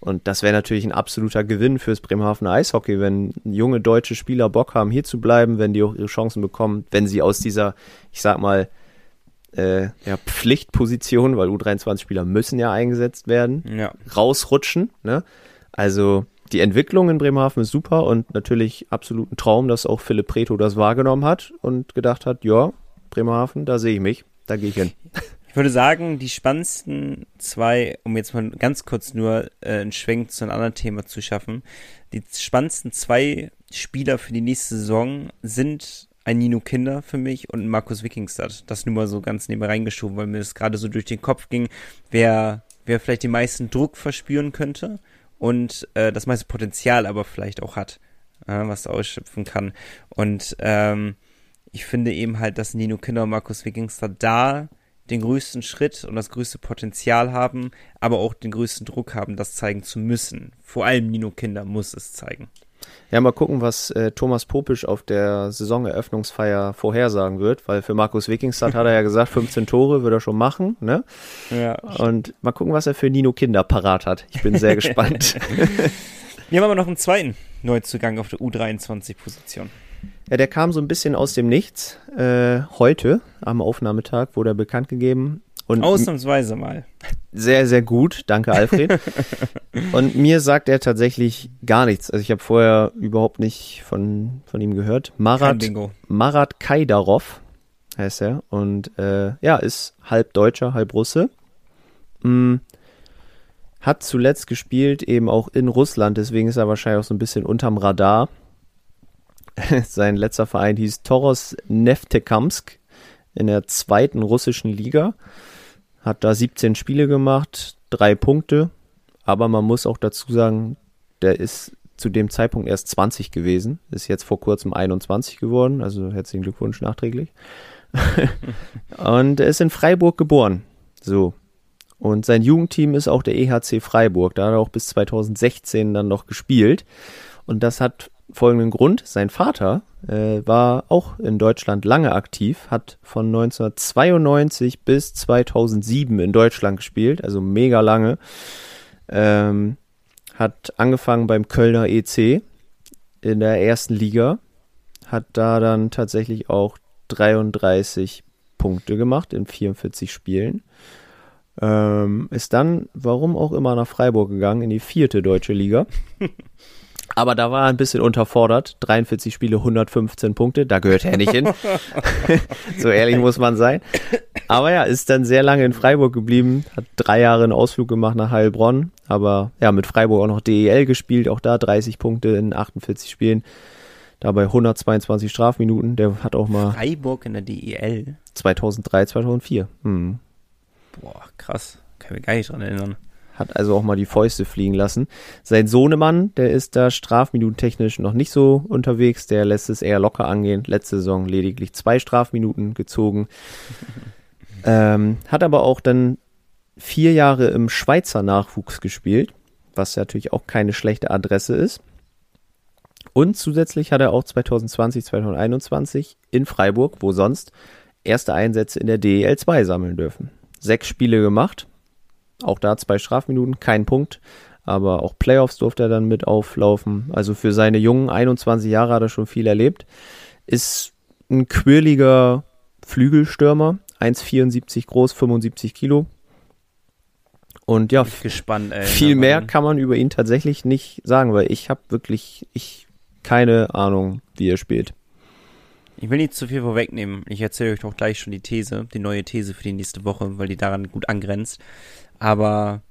Und das wäre natürlich ein absoluter Gewinn fürs Bremerhavener Eishockey, wenn junge deutsche Spieler Bock haben, hier zu bleiben, wenn die auch ihre Chancen bekommen, wenn sie aus dieser, ich sag mal, äh, ja, Pflichtposition, weil U23-Spieler müssen ja eingesetzt werden, ja. rausrutschen. Ne? Also die Entwicklung in Bremerhaven ist super und natürlich absolut ein Traum, dass auch Philipp Preto das wahrgenommen hat und gedacht hat, ja, Bremerhaven, da sehe ich mich, da gehe ich hin. *laughs* Ich würde sagen, die spannendsten zwei, um jetzt mal ganz kurz nur äh, einen Schwenk zu einem anderen Thema zu schaffen, die spannendsten zwei Spieler für die nächste Saison sind ein Nino Kinder für mich und ein Markus Wikingstad. Das nur mal so ganz nebenbei reingeschoben, weil mir das gerade so durch den Kopf ging, wer, wer vielleicht den meisten Druck verspüren könnte und äh, das meiste Potenzial aber vielleicht auch hat, äh, was ausschöpfen kann. Und ähm, ich finde eben halt, dass Nino Kinder und Markus Wigingster da den größten Schritt und das größte Potenzial haben, aber auch den größten Druck haben, das zeigen zu müssen. Vor allem Nino Kinder muss es zeigen. Ja, mal gucken, was äh, Thomas Popisch auf der Saisoneröffnungsfeier vorhersagen wird, weil für Markus Wikingstad hat er ja gesagt, *laughs* 15 Tore würde er schon machen, ne? Ja. Und mal gucken, was er für Nino Kinder parat hat. Ich bin sehr *laughs* gespannt. Wir haben aber noch einen zweiten Neuzugang auf der U23-Position. Ja, der kam so ein bisschen aus dem Nichts. Äh, heute am Aufnahmetag wurde er bekannt gegeben. Und Ausnahmsweise mal. Sehr, sehr gut. Danke, Alfred. *laughs* und mir sagt er tatsächlich gar nichts. Also ich habe vorher überhaupt nicht von, von ihm gehört. Marat, Marat Kaidarov heißt er. Und äh, ja, ist halb Deutscher, halb Russe. Hm, hat zuletzt gespielt eben auch in Russland. Deswegen ist er wahrscheinlich auch so ein bisschen unterm Radar. *laughs* Sein letzter Verein hieß Toros Neftekamsk in der zweiten russischen Liga. Hat da 17 Spiele gemacht, drei Punkte. Aber man muss auch dazu sagen, der ist zu dem Zeitpunkt erst 20 gewesen, ist jetzt vor kurzem 21 geworden, also herzlichen Glückwunsch nachträglich. *laughs* und er ist in Freiburg geboren. So. Und sein Jugendteam ist auch der EHC Freiburg. Da hat er auch bis 2016 dann noch gespielt. Und das hat folgenden Grund. Sein Vater äh, war auch in Deutschland lange aktiv, hat von 1992 bis 2007 in Deutschland gespielt, also mega lange. Ähm, hat angefangen beim Kölner EC in der ersten Liga, hat da dann tatsächlich auch 33 Punkte gemacht in 44 Spielen. Ähm, ist dann, warum auch immer, nach Freiburg gegangen, in die vierte deutsche Liga. *laughs* Aber da war er ein bisschen unterfordert. 43 Spiele, 115 Punkte, da gehört er nicht hin. *laughs* so ehrlich muss man sein. Aber ja, ist dann sehr lange in Freiburg geblieben, hat drei Jahre einen Ausflug gemacht nach Heilbronn, aber ja, mit Freiburg auch noch DEL gespielt, auch da 30 Punkte in 48 Spielen. Dabei 122 Strafminuten, der hat auch mal. Freiburg in der DEL? 2003, 2004. Hm. Boah, krass. Kann mich gar nicht dran erinnern hat also auch mal die Fäuste fliegen lassen. Sein Sohnemann, der ist da strafminutentechnisch noch nicht so unterwegs, der lässt es eher locker angehen. Letzte Saison lediglich zwei Strafminuten gezogen. *laughs* ähm, hat aber auch dann vier Jahre im Schweizer Nachwuchs gespielt, was natürlich auch keine schlechte Adresse ist. Und zusätzlich hat er auch 2020, 2021 in Freiburg, wo sonst, erste Einsätze in der DEL 2 sammeln dürfen. Sechs Spiele gemacht, auch da zwei Strafminuten, kein Punkt. Aber auch Playoffs durfte er dann mit auflaufen. Also für seine jungen 21 Jahre hat er schon viel erlebt. Ist ein quirliger Flügelstürmer, 1,74 groß, 75 Kilo. Und ja, gespannt, ey, viel mehr kann man über ihn tatsächlich nicht sagen, weil ich habe wirklich ich keine Ahnung, wie er spielt. Ich will nicht zu viel vorwegnehmen. Ich erzähle euch doch gleich schon die These, die neue These für die nächste Woche, weil die daran gut angrenzt. Aber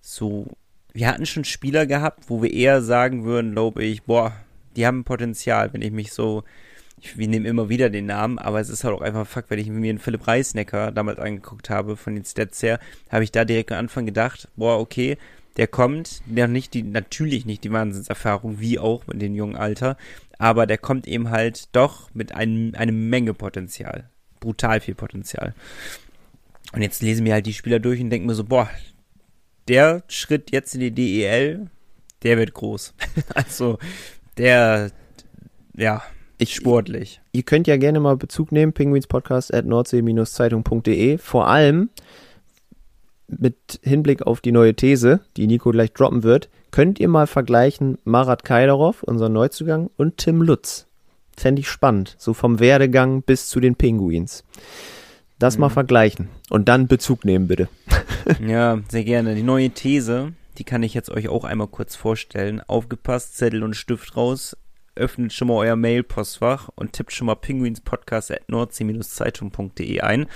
so, wir hatten schon Spieler gehabt, wo wir eher sagen würden, glaube ich, boah, die haben Potenzial, wenn ich mich so, ich, wir nehmen immer wieder den Namen, aber es ist halt auch einfach Fakt, wenn ich mir einen Philipp Reisnecker damals angeguckt habe, von den Stats her, habe ich da direkt am Anfang gedacht, boah, okay, der kommt, der nicht die, natürlich nicht die Wahnsinnserfahrung, wie auch in dem jungen Alter, aber der kommt eben halt doch mit einem, eine Menge Potenzial. Brutal viel Potenzial. Und jetzt lesen wir halt die Spieler durch und denken mir so, boah, der Schritt jetzt in die DEL, der wird groß. *laughs* also, der, ja, ich, sportlich. Ihr könnt ja gerne mal Bezug nehmen, penguinspodcast at nordsee-zeitung.de. Vor allem mit Hinblick auf die neue These, die Nico gleich droppen wird, könnt ihr mal vergleichen Marat Kaidarov, unser Neuzugang, und Tim Lutz. Fände ich spannend, so vom Werdegang bis zu den Penguins. Das mhm. mal vergleichen und dann Bezug nehmen, bitte. *laughs* ja, sehr gerne. Die neue These, die kann ich jetzt euch auch einmal kurz vorstellen. Aufgepasst, Zettel und Stift raus. Öffnet schon mal euer Mail-Postfach und tippt schon mal penguinspodcast at nordsee-zeitung.de ein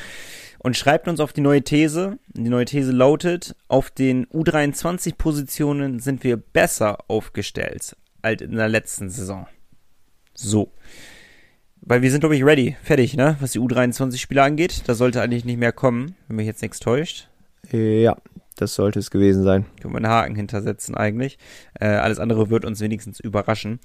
und schreibt uns auf die neue These. Die neue These lautet, auf den U23-Positionen sind wir besser aufgestellt als in der letzten Saison. So. Weil wir sind, glaube ich, ready, fertig, ne? Was die U23-Spieler angeht. Da sollte eigentlich nicht mehr kommen, wenn mich jetzt nichts täuscht. Ja, das sollte es gewesen sein. Können wir einen Haken hintersetzen eigentlich. Äh, alles andere wird uns wenigstens überraschen.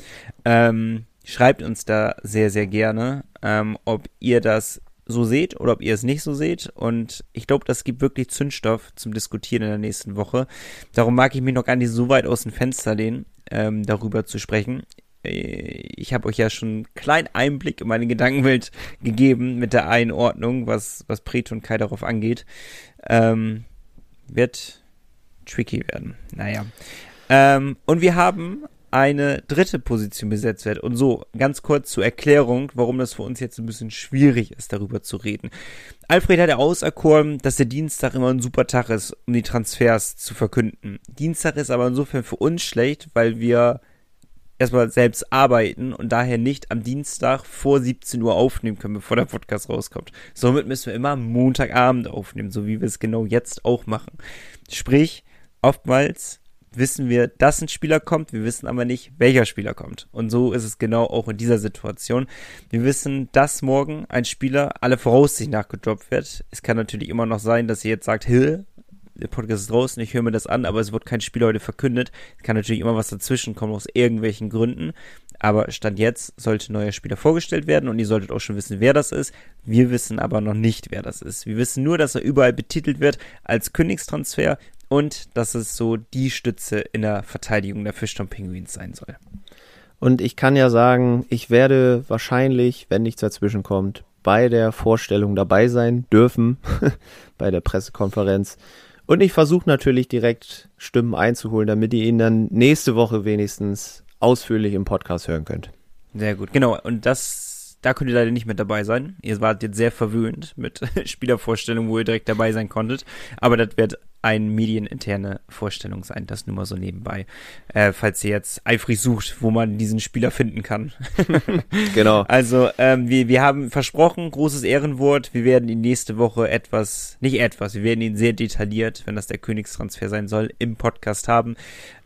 Ähm, schreibt uns da sehr, sehr gerne. ähm, ob ihr das so seht oder ob ihr es nicht so seht. Und ich glaube, das gibt wirklich Zündstoff zum Diskutieren in der nächsten Woche. Darum mag ich mich noch gar nicht so weit aus dem Fenster lehnen, ähm, darüber zu sprechen. Äh, ich habe euch ja schon einen kleinen Einblick in meine Gedankenwelt gegeben mit der Einordnung, was, was Preto und Kai darauf angeht. Ähm, wird tricky werden. Naja. Ähm, und wir haben eine dritte Position besetzt wird. Und so, ganz kurz zur Erklärung, warum das für uns jetzt ein bisschen schwierig ist, darüber zu reden. Alfred hat ja auserkoren, dass der Dienstag immer ein super Tag ist, um die Transfers zu verkünden. Dienstag ist aber insofern für uns schlecht, weil wir erstmal selbst arbeiten und daher nicht am Dienstag vor 17 Uhr aufnehmen können, bevor der Podcast rauskommt. Somit müssen wir immer Montagabend aufnehmen, so wie wir es genau jetzt auch machen. Sprich, oftmals wissen wir, dass ein Spieler kommt, wir wissen aber nicht, welcher Spieler kommt. Und so ist es genau auch in dieser Situation. Wir wissen, dass morgen ein Spieler alle Voraussicht nach gedroppt wird. Es kann natürlich immer noch sein, dass ihr jetzt sagt, Hill, der Podcast ist draußen, ich höre mir das an, aber es wird kein Spiel heute verkündet. Es kann natürlich immer was dazwischen kommen aus irgendwelchen Gründen. Aber Stand jetzt sollte neuer Spieler vorgestellt werden und ihr solltet auch schon wissen, wer das ist. Wir wissen aber noch nicht, wer das ist. Wir wissen nur, dass er überall betitelt wird als Königstransfer und dass es so die Stütze in der Verteidigung der Fischton Penguins sein soll. Und ich kann ja sagen, ich werde wahrscheinlich, wenn nichts dazwischen kommt, bei der Vorstellung dabei sein dürfen, *laughs* bei der Pressekonferenz. Und ich versuche natürlich direkt Stimmen einzuholen, damit ihr ihn dann nächste Woche wenigstens ausführlich im Podcast hören könnt. Sehr gut, genau. Und das, da könnt ihr leider nicht mit dabei sein. Ihr wart jetzt sehr verwöhnt mit *laughs* Spielervorstellungen, wo ihr direkt dabei sein konntet. Aber das wird eine medieninterne Vorstellung sein, das nur mal so nebenbei. Äh, falls ihr jetzt eifrig sucht, wo man diesen Spieler finden kann. *laughs* genau. Also ähm, wir, wir haben versprochen, großes Ehrenwort, wir werden ihn nächste Woche etwas, nicht etwas, wir werden ihn sehr detailliert, wenn das der Königstransfer sein soll, im Podcast haben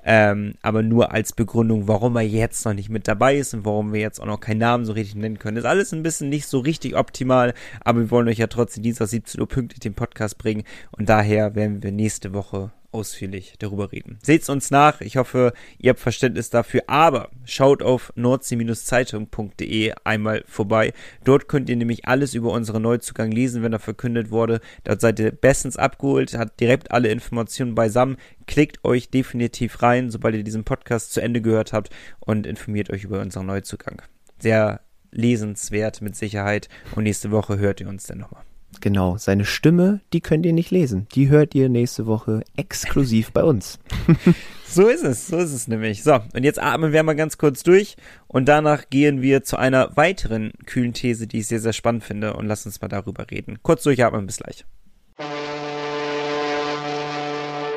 ähm, aber nur als Begründung, warum er jetzt noch nicht mit dabei ist und warum wir jetzt auch noch keinen Namen so richtig nennen können. Ist alles ein bisschen nicht so richtig optimal, aber wir wollen euch ja trotzdem Dienstag 17 Uhr pünktlich den Podcast bringen und daher werden wir nächste Woche ausführlich darüber reden. Seht's uns nach. Ich hoffe, ihr habt Verständnis dafür. Aber schaut auf nordsee-zeitung.de einmal vorbei. Dort könnt ihr nämlich alles über unseren Neuzugang lesen, wenn er verkündet wurde. Dort seid ihr bestens abgeholt, hat direkt alle Informationen beisammen. Klickt euch definitiv rein, sobald ihr diesen Podcast zu Ende gehört habt und informiert euch über unseren Neuzugang. Sehr lesenswert mit Sicherheit. Und nächste Woche hört ihr uns dann nochmal. Genau, seine Stimme, die könnt ihr nicht lesen. Die hört ihr nächste Woche exklusiv bei uns. *laughs* so ist es, so ist es nämlich. So, und jetzt atmen wir mal ganz kurz durch und danach gehen wir zu einer weiteren kühlen These, die ich sehr, sehr spannend finde und lasst uns mal darüber reden. Kurz durchatmen, bis gleich.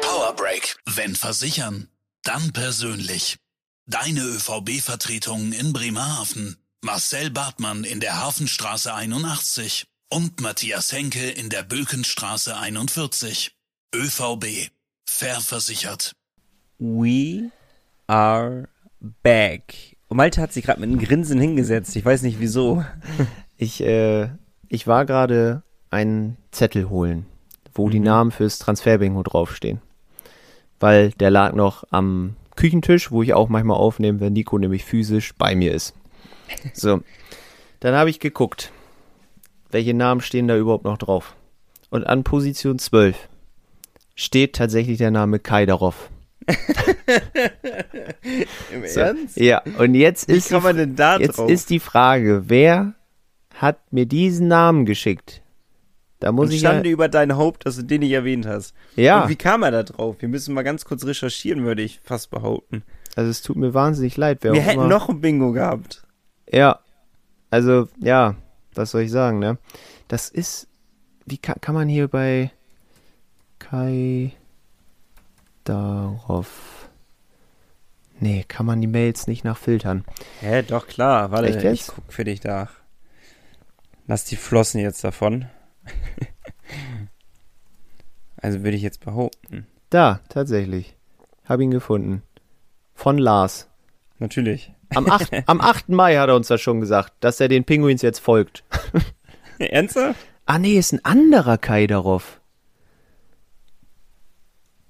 Powerbreak. Wenn versichern, dann persönlich. Deine ÖVB-Vertretung in Bremerhaven. Marcel Bartmann in der Hafenstraße 81 und Matthias Henke in der Bökenstraße 41. ÖVB. Fair versichert. We are back. Und Malte hat sich gerade mit einem Grinsen hingesetzt. Ich weiß nicht wieso. *laughs* Ich, äh, ich war gerade einen Zettel holen, wo mhm. die Namen fürs Transferbingo draufstehen. Weil der lag noch am Küchentisch, wo ich auch manchmal aufnehme, wenn Nico nämlich physisch bei mir ist. So. Dann habe ich geguckt welche Namen stehen da überhaupt noch drauf. Und an Position 12 steht tatsächlich der Name Kaidarov. Im so, Ernst? Ja, und jetzt ist, da jetzt ist die Frage, wer hat mir diesen Namen geschickt? Da muss und ich Schande ja, über dein Haupt, dass du den nicht erwähnt hast. Ja. Und wie kam er da drauf? Wir müssen mal ganz kurz recherchieren, würde ich fast behaupten. Also es tut mir wahnsinnig leid. Wer Wir hätten immer. noch ein Bingo gehabt. Ja. Also, ja was soll ich sagen, ne? Das ist, wie kann, kann man hier bei Kai darauf. Nee, kann man die Mails nicht nachfiltern. Hä, doch klar. Warte, Echt jetzt? ich guck für dich nach. Lass die Flossen jetzt davon. *laughs* also würde ich jetzt behaupten. Da, tatsächlich. Hab ihn gefunden. Von Lars. Natürlich. Am 8, *laughs* am 8. Mai hat er uns das schon gesagt, dass er den Pinguins jetzt folgt. *laughs* Ernsthaft? Ah nee, ist ein anderer Kaidarov.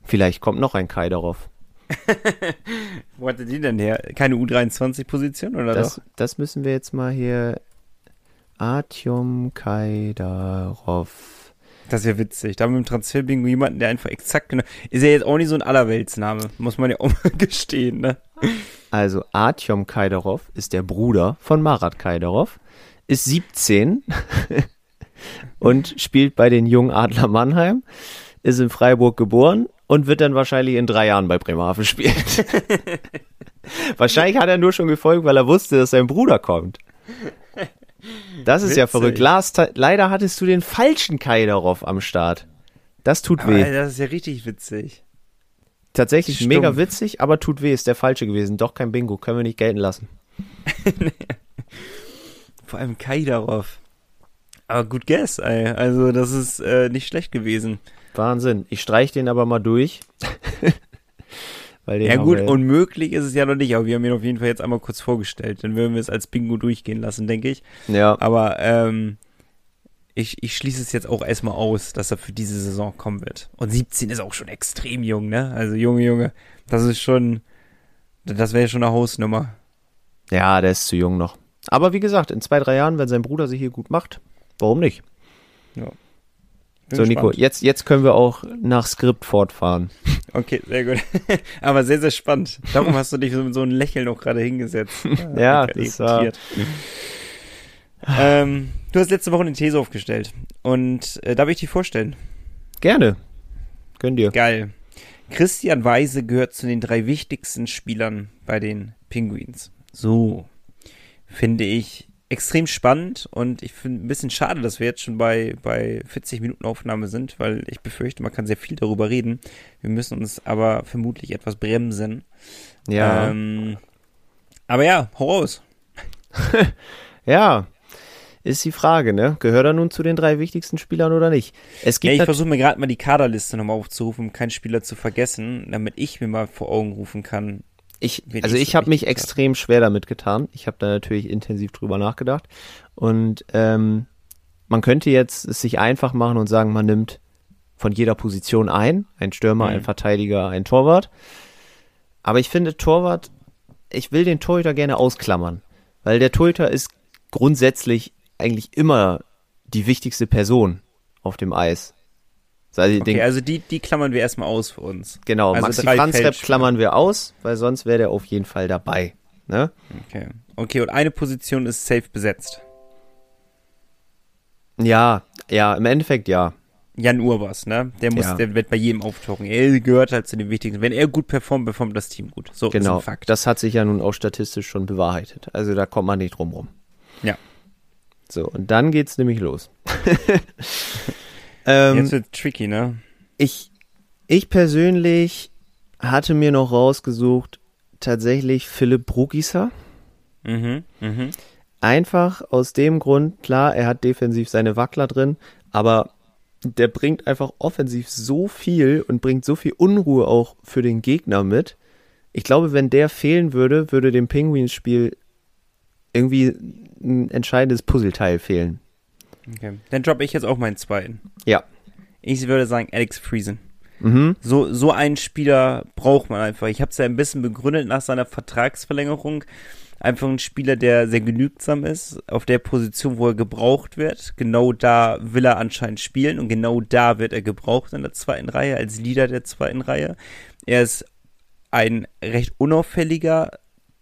Vielleicht kommt noch ein Kaidarov. *laughs* Wo hatte die denn her? Keine U23-Position oder das, doch? Das müssen wir jetzt mal hier. Artyom Kaidarov. Das ist ja witzig. Da haben wir im Transferbingo jemanden, der einfach exakt genau. Ist ja jetzt auch nicht so ein Allerweltsname, muss man ja auch mal gestehen, ne? Also Artyom Kaidarov ist der Bruder von Marat Kaidarov, ist 17 *laughs* und spielt bei den Jungen Adler Mannheim, ist in Freiburg geboren und wird dann wahrscheinlich in drei Jahren bei Bremerhaven spielen. *laughs* wahrscheinlich hat er nur schon gefolgt, weil er wusste, dass sein Bruder kommt. Das ist ja Witzig. verrückt. Lars, leider hattest du den falschen Kaidarov am Start. Das tut Aber weh. das ist ja richtig witzig. Tatsächlich stumpf. mega witzig, aber tut weh, ist der falsche gewesen. Doch kein Bingo, können wir nicht gelten lassen. *laughs* Vor allem Kaidarov. Aber gut guess, ey. Also, das ist äh, nicht schlecht gewesen. Wahnsinn. Ich streich den aber mal durch. *laughs* Ja gut, wir- unmöglich ist es ja noch nicht, aber wir haben ihn auf jeden Fall jetzt einmal kurz vorgestellt. Dann würden wir es als Bingo durchgehen lassen, denke ich. ja, Aber ähm, ich, ich schließe es jetzt auch erstmal aus, dass er für diese Saison kommen wird. Und 17 ist auch schon extrem jung, ne? Also Junge, Junge, das ist schon, das wäre schon eine Hausnummer. ja, der ist zu jung noch. Aber wie gesagt, in zwei, drei Jahren, wenn sein Bruder sich hier gut macht, warum nicht? Bin so, Nico, jetzt, jetzt können wir auch nach Skript fortfahren. Okay, sehr gut. *laughs* Aber sehr, sehr spannend. Darum hast du dich so mit so einem Lächeln auch gerade hingesetzt. Ja, *laughs* Gerade das war- ähm, du hast letzte Woche eine These aufgestellt. Und äh, darf ich die vorstellen? Gerne. Gönn dir. Geil. Christian Weise gehört zu den drei wichtigsten Spielern bei den Penguins. So. Finde ich extrem spannend und ich finde ein bisschen schade, dass wir jetzt schon bei, bei 40 Minuten Aufnahme sind, weil ich befürchte, man kann sehr viel darüber reden. Wir müssen uns aber vermutlich etwas bremsen. Ja. Ähm, aber ja, hau raus. *laughs* ja. Ist die Frage, ne? Gehört er nun zu den drei wichtigsten Spielern oder nicht? Es Ja, gibt ich nat- versuche mir gerade mal die Kaderliste nochmal aufzurufen, um keinen Spieler zu vergessen, damit ich mir mal vor Augen rufen kann, Ich, also ich ich habe mich extrem schwer damit getan. Ich habe da natürlich intensiv drüber nachgedacht. Und ähm, man könnte jetzt es sich einfach machen und sagen, man nimmt von jeder Position ein, ein Stürmer, Mhm. ein Verteidiger, ein Torwart. Aber ich finde Torwart, ich will den Torhüter gerne ausklammern, weil der Torhüter ist grundsätzlich eigentlich immer die wichtigste Person auf dem Eis. Also Okay, also die, die klammern wir erstmal aus für uns. genau, also Maxi Franzrep klammern wir aus, weil sonst wäre der auf jeden Fall dabei. Ne? Okay. Okay, und eine Position ist safe besetzt. Ja, ja, im Endeffekt ja. Jan Urbas, ne? Der muss, Ja. der wird bei jedem auftauchen. Er gehört halt zu den wichtigsten. Wenn er gut performt, performt das Team gut. So ist Genau. ein Fakt. Das hat sich ja nun auch statistisch schon bewahrheitet. Also da kommt man nicht drum rum. Ja. So, und dann geht's nämlich los. *laughs* ähm, Jetzt wird tricky, ne? ich, ich persönlich hatte mir noch rausgesucht, tatsächlich Philipp Brugisser. Mhm, mhm. Einfach aus dem Grund, klar, er hat defensiv seine Wackler drin, aber der bringt einfach offensiv so viel und bringt so viel Unruhe auch für den Gegner mit. Ich glaube, wenn der fehlen würde, würde dem Penguins-Spiel irgendwie ein entscheidendes Puzzleteil fehlen. Okay. Dann droppe ich jetzt auch meinen zweiten. Ja. Ich würde sagen Alex Friesen. Mhm. So, so einen Spieler braucht man einfach. Ich habe es ja ein bisschen begründet nach seiner Vertragsverlängerung. Einfach ein Spieler, der sehr genügsam ist, auf der Position, wo er gebraucht wird. Genau da will er anscheinend spielen und genau da wird er gebraucht in der zweiten Reihe, als Leader der zweiten Reihe. Er ist ein recht unauffälliger,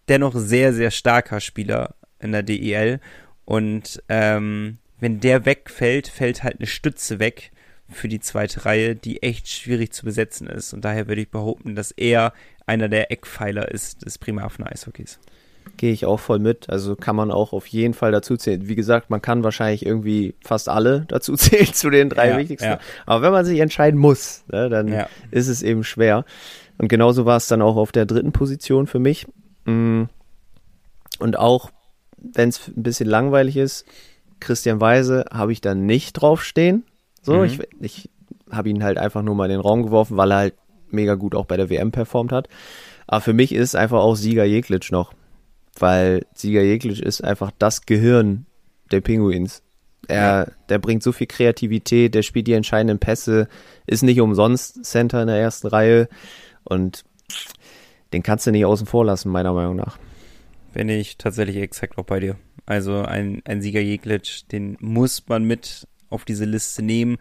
dennoch sehr, sehr starker Spieler in der DEL. Und ähm, wenn der wegfällt, fällt halt eine Stütze weg für die zweite Reihe, die echt schwierig zu besetzen ist. Und daher würde ich behaupten, dass er einer der Eckpfeiler ist des Bremerhavener Eishockeys. Gehe ich auch voll mit. Also kann man auch auf jeden Fall dazu zählen. Wie gesagt, man kann wahrscheinlich irgendwie fast alle *laughs* dazu zählen zu den drei Ja, wichtigsten. ja. Aber wenn man sich entscheiden muss, ne, dann Ja. ist es eben schwer. Und genauso war es dann auch auf der dritten Position für mich. Mm. Und auch, wenn es ein bisschen langweilig ist, Christian Weise habe ich da nicht draufstehen. So, Mhm. ich, ich habe ihn halt einfach nur mal in den Raum geworfen, weil er halt mega gut auch bei der WM performt hat. Aber für mich ist einfach auch Sieger Jeglitsch noch. Weil Sieger Jeglitsch ist einfach das Gehirn der Pinguins. Er, der bringt so viel Kreativität, der spielt die entscheidenden Pässe, ist nicht umsonst Center in der ersten Reihe und den kannst du nicht außen vor lassen, meiner Meinung nach. Bin ich tatsächlich exakt auch bei dir. Also ein, ein Sieger Jeglitsch, den muss man mit auf diese Liste nehmen.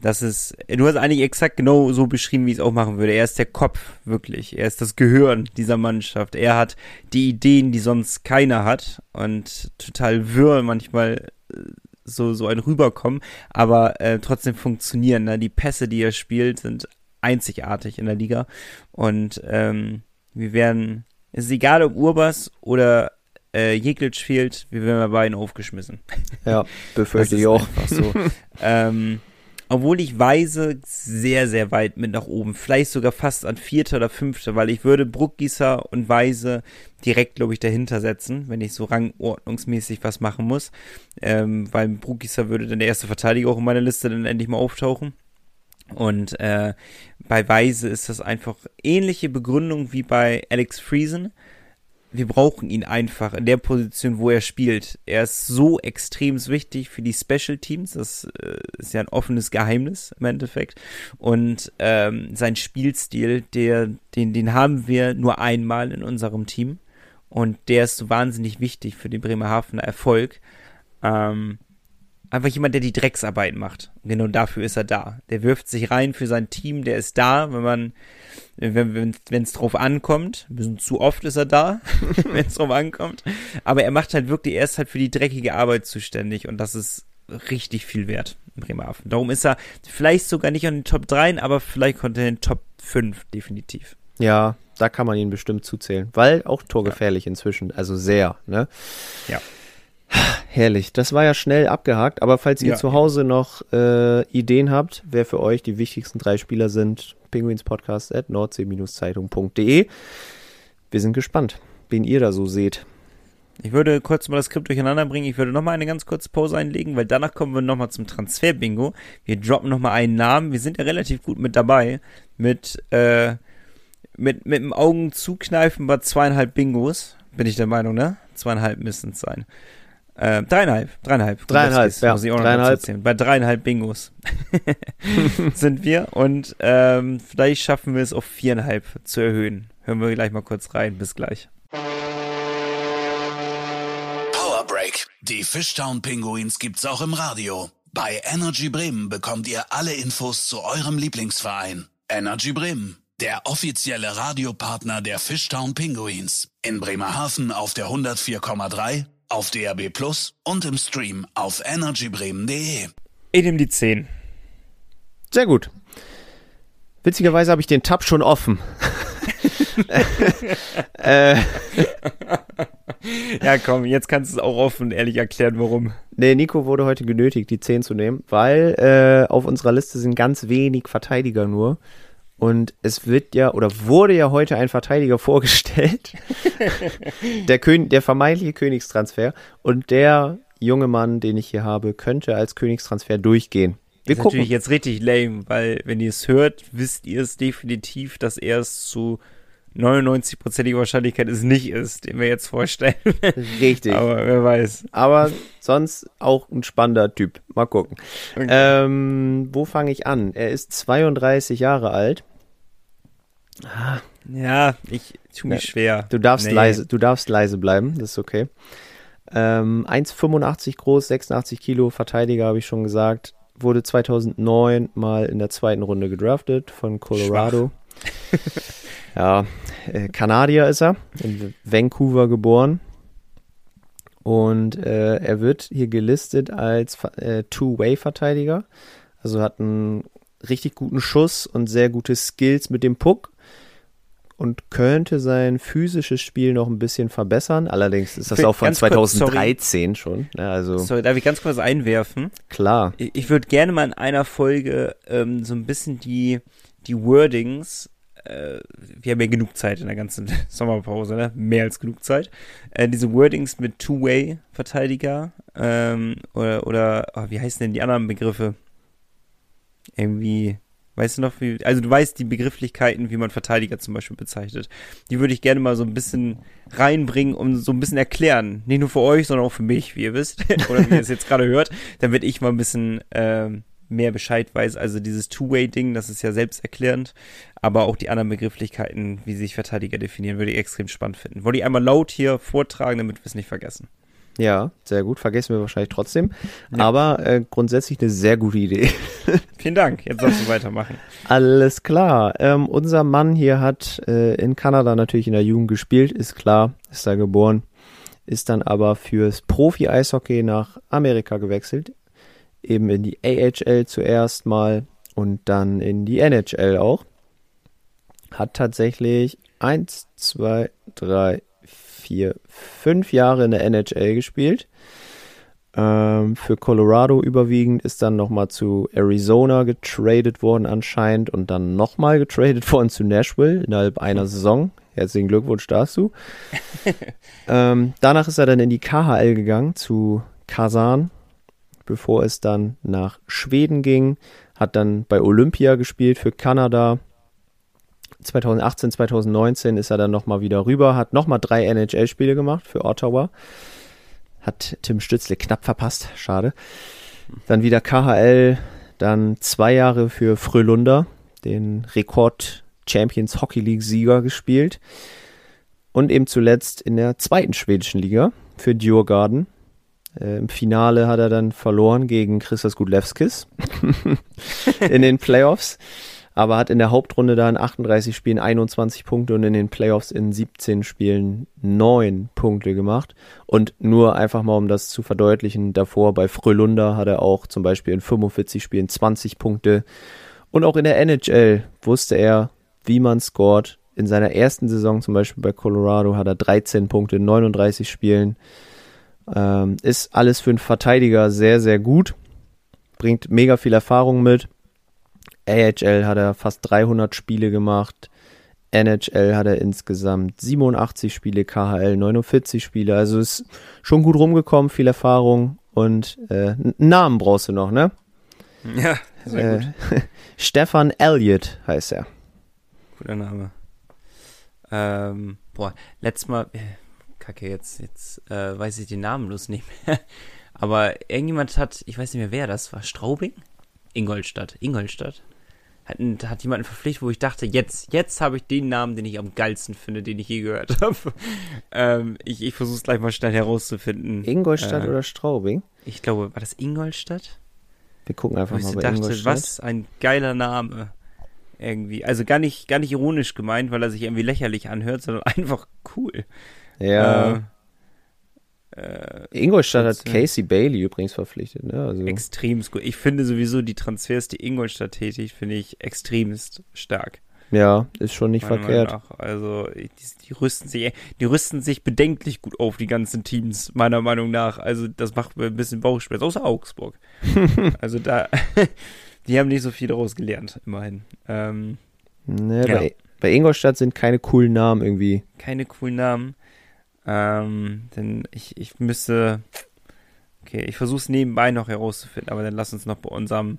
Das ist, du hast eigentlich exakt genau so beschrieben, wie ich es auch machen würde. Er ist der Kopf, wirklich. Er ist das Gehirn dieser Mannschaft. Er hat die Ideen, die sonst keiner hat und total wirr manchmal äh, so, so ein rüberkommen, aber äh, trotzdem funktionieren. Ne? Die Pässe, die er spielt, sind einzigartig in der Liga und ähm, wir werden, es ist egal, ob Urbas oder äh, fehlt, wir werden bei beiden aufgeschmissen. Ja, *laughs* befürchte ich auch. So. ähm, obwohl ich Weise sehr, sehr weit mit nach oben, vielleicht sogar fast an vierter oder fünfter, weil ich würde Bruckgießer und Weise direkt, glaube ich, dahinter setzen, wenn ich so rangordnungsmäßig was machen muss, ähm, weil Bruckgießer würde dann der erste Verteidiger auch in meiner Liste dann endlich mal auftauchen. Und äh, bei Weise ist das einfach ähnliche Begründung wie bei Alex Friesen wir brauchen ihn einfach in der Position, wo er spielt. Er ist so extrem wichtig für die Special Teams. Das äh, ist ja ein offenes Geheimnis im Endeffekt. Und ähm, sein Spielstil, der, den, den haben wir nur einmal in unserem Team. Und der ist so wahnsinnig wichtig für den Bremerhavener Erfolg. Ähm, einfach jemand, der die Drecksarbeit macht. Genau dafür ist er da. Der wirft sich rein für sein Team, der ist da, wenn man, wenn es wenn, drauf ankommt. Ein bisschen zu oft ist er da, *laughs* wenn es drauf ankommt. Aber er macht halt wirklich, er ist halt für die dreckige Arbeit zuständig und das ist richtig viel wert in Bremerhaven. Darum ist er vielleicht sogar nicht an den Top 3, aber vielleicht konnte er in den Top 5 definitiv. Ja, da kann man ihn bestimmt zuzählen, weil auch torgefährlich ja. inzwischen, also sehr, ne? Ja. *sighs* Herrlich, das war ja schnell abgehakt, aber falls ihr ja. zu Hause noch äh, Ideen habt, wer für euch die wichtigsten drei Spieler sind, pinguinspodcast at nordsee-zeitung.de. Wir sind gespannt, wen ihr da so seht. Ich würde kurz mal das Skript durcheinander bringen. Ich würde nochmal eine ganz kurze Pause einlegen, weil danach kommen wir nochmal zum Transfer-Bingo. Wir droppen nochmal einen Namen. Wir sind ja relativ gut mit dabei. Mit, äh, mit, mit dem Augen zukneifen bei zweieinhalb Bingos. Bin ich der Meinung, ne? Zweieinhalb müssen es sein. Äh, dreieinhalb, dreieinhalb. Dreieinhalb, ja. Muss ich auch noch dreieinhalb. Bei dreieinhalb Bingos *laughs* *laughs* sind wir und ähm, vielleicht schaffen wir es auf viereinhalb zu erhöhen. Hören wir gleich mal kurz rein. Bis gleich. Power Break. Die Fishtown Pinguins gibt's auch im Radio. Bei Energy Bremen bekommt ihr alle Infos zu eurem Lieblingsverein. Energy Bremen, der offizielle Radiopartner der Fishtown Pinguins. In Bremerhaven auf der 104,3 auf DAB Plus und im Stream auf energybremen.de. Ich nehme die 10. Sehr gut. Witzigerweise habe ich den Tab schon offen. *laughs* äh, ja, komm, jetzt kannst du es auch offen ehrlich erklären, warum. Nee, Nico wurde heute genötigt, die 10 zu nehmen, weil äh, auf unserer Liste sind ganz wenig Verteidiger nur. Und es wird ja oder wurde ja heute ein Verteidiger *laughs* vorgestellt. der, Kön der vermeintliche Königstransfer. Und der junge Mann, den ich hier habe, könnte als Königstransfer durchgehen. Wir ist gucken. natürlich jetzt richtig lame, weil wenn ihr es hört, wisst ihr es definitiv, dass er es zu 99%iger Wahrscheinlichkeit es nicht ist, den wir jetzt vorstellen. *laughs* Richtig. Aber wer weiß. Aber sonst auch ein spannender Typ. Mal gucken. Okay. Ähm, wo fange ich an? Er ist 32 Jahre alt. Ah. Ja, ich tue mich ja, schwer. Du darfst nee. leise, du darfst leise bleiben, das ist okay. Ähm, 1,85 groß, 86 Kilo, Verteidiger, habe ich schon gesagt. Wurde 2009 mal in der zweiten Runde gedraftet von Colorado. *laughs* Ja, äh, Kanadier ist er, in Vancouver geboren. Und äh, er wird hier gelistet als äh, Two-Way-Verteidiger. Also hat einen richtig guten Schuss und sehr gute Skills mit dem Puck und könnte sein physisches Spiel noch ein bisschen verbessern. Allerdings ist das auch von 2013 kurz, schon. Ja, also sorry, darf ich ganz kurz einwerfen? Klar. Ich, ich würde gerne mal in einer Folge ähm, so ein bisschen die, die Wordings äh, wir haben ja genug Zeit in der ganzen *laughs* Sommerpause, ne? Mehr als genug Zeit. Äh, diese Wordings mit Two-Way-Verteidiger ähm, oder, oder oh, wie heißen denn die anderen Begriffe? Irgendwie, weißt du noch, wie, also du weißt die Begrifflichkeiten, wie man Verteidiger zum Beispiel bezeichnet. Die würde ich gerne mal so ein bisschen reinbringen, um so ein bisschen erklären. Nicht nur für euch, sondern auch für mich, wie ihr wisst, *laughs* oder wie ihr es jetzt gerade hört. Werde ich mal ein bisschen ähm, mehr Bescheid weiß. Also dieses Two-Way-Ding, das ist ja selbsterklärend. Aber auch die anderen Begrifflichkeiten, wie sich Verteidiger definieren, würde ich extrem spannend finden. Wollte ich einmal laut hier vortragen, damit wir es nicht vergessen. Ja, sehr gut. Vergessen wir wahrscheinlich trotzdem. Ja. Aber äh, grundsätzlich eine sehr gute Idee. *laughs* Vielen Dank. Jetzt sollst du weitermachen. Alles klar. Ähm, unser Mann hier hat äh, in Kanada natürlich in der Jugend gespielt, ist klar, ist da geboren, ist dann aber fürs Profi-Eishockey nach Amerika gewechselt. Eben in die AHL zuerst mal und dann in die NHL auch. Hat tatsächlich eins, zwei, drei, vier, fünf Jahre in der NHL gespielt. Ähm, für Colorado überwiegend ist dann nochmal zu Arizona getradet worden anscheinend und dann nochmal getradet *laughs* worden zu Nashville innerhalb einer Saison. Herzlichen Glückwunsch dazu. *laughs* ähm, danach ist er dann in die KHL gegangen zu Kasan, bevor es dann nach Schweden ging. Hat dann bei Olympia gespielt für Kanada 2018, 2019 ist er dann nochmal wieder rüber, hat nochmal drei NHL-Spiele gemacht für Ottawa. Hat Tim Stützle knapp verpasst, schade. Dann wieder KHL, dann zwei Jahre für Frölunda, den Rekord Champions Hockey League Sieger gespielt. Und eben zuletzt in der zweiten schwedischen Liga für Djurgården. Äh, Im Finale hat er dann verloren gegen Christos Gudlevskis *laughs* in den Playoffs aber hat in der Hauptrunde da in 38 Spielen 21 Punkte und in den Playoffs in 17 Spielen 9 Punkte gemacht. Und nur einfach mal, um das zu verdeutlichen, davor bei Frölunda hat er auch zum Beispiel in 45 Spielen 20 Punkte. Und auch in der NHL wusste er, wie man scoret. In seiner ersten Saison zum Beispiel bei Colorado hat er 13 Punkte in 39 Spielen. Ähm, ist alles für einen Verteidiger sehr, sehr gut. Bringt mega viel Erfahrung mit AHL hat er fast 300 Spiele gemacht. NHL hat er insgesamt 87 Spiele, KHL 49 Spiele. Also ist schon gut rumgekommen, viel Erfahrung und äh, einen Namen brauchst du noch, ne? *laughs* Ja, sehr äh, gut. *laughs* Stefan Elliott heißt er. Guter Name. Ähm, boah, letztes Mal, äh, kacke, jetzt, jetzt äh, weiß ich den Namen bloß nicht mehr. *laughs* Aber irgendjemand hat, ich weiß nicht mehr wer das war, Straubing? Ingolstadt. Ingolstadt hat, hat jemanden verpflichtet, wo ich dachte, jetzt, jetzt habe ich den Namen, den ich am geilsten finde, den ich je gehört *laughs* habe. ähm, ich ich versuche es gleich mal schnell herauszufinden. Ingolstadt äh, oder Straubing? Ich glaube, war das Ingolstadt? Wir gucken einfach mal bei dachte, Ingolstadt. Was ein geiler Name. Irgendwie. Also gar nicht, gar nicht ironisch gemeint, weil er sich irgendwie lächerlich anhört, sondern *laughs* einfach cool. Ja. Äh, äh, Ingolstadt hat Casey Bailey übrigens verpflichtet. Ne? Also. Extremst gut. Ich finde sowieso die Transfers, die Ingolstadt tätigt, finde ich extremst stark. Ja, ist schon nicht verkehrt. Also die, die, rüsten sich, die rüsten sich bedenklich gut auf, die ganzen Teams, meiner Meinung nach. Also das macht mir ein bisschen Bauchschmerz, außer Augsburg. *laughs* also da, *laughs* die haben nicht so viel daraus gelernt, immerhin. Ähm, ne, ja. bei, bei Ingolstadt sind keine coolen Namen irgendwie. Keine coolen Namen. Ähm, denn ich, ich müsste. Okay, ich versuche es nebenbei noch herauszufinden, aber dann lass uns noch bei unserem,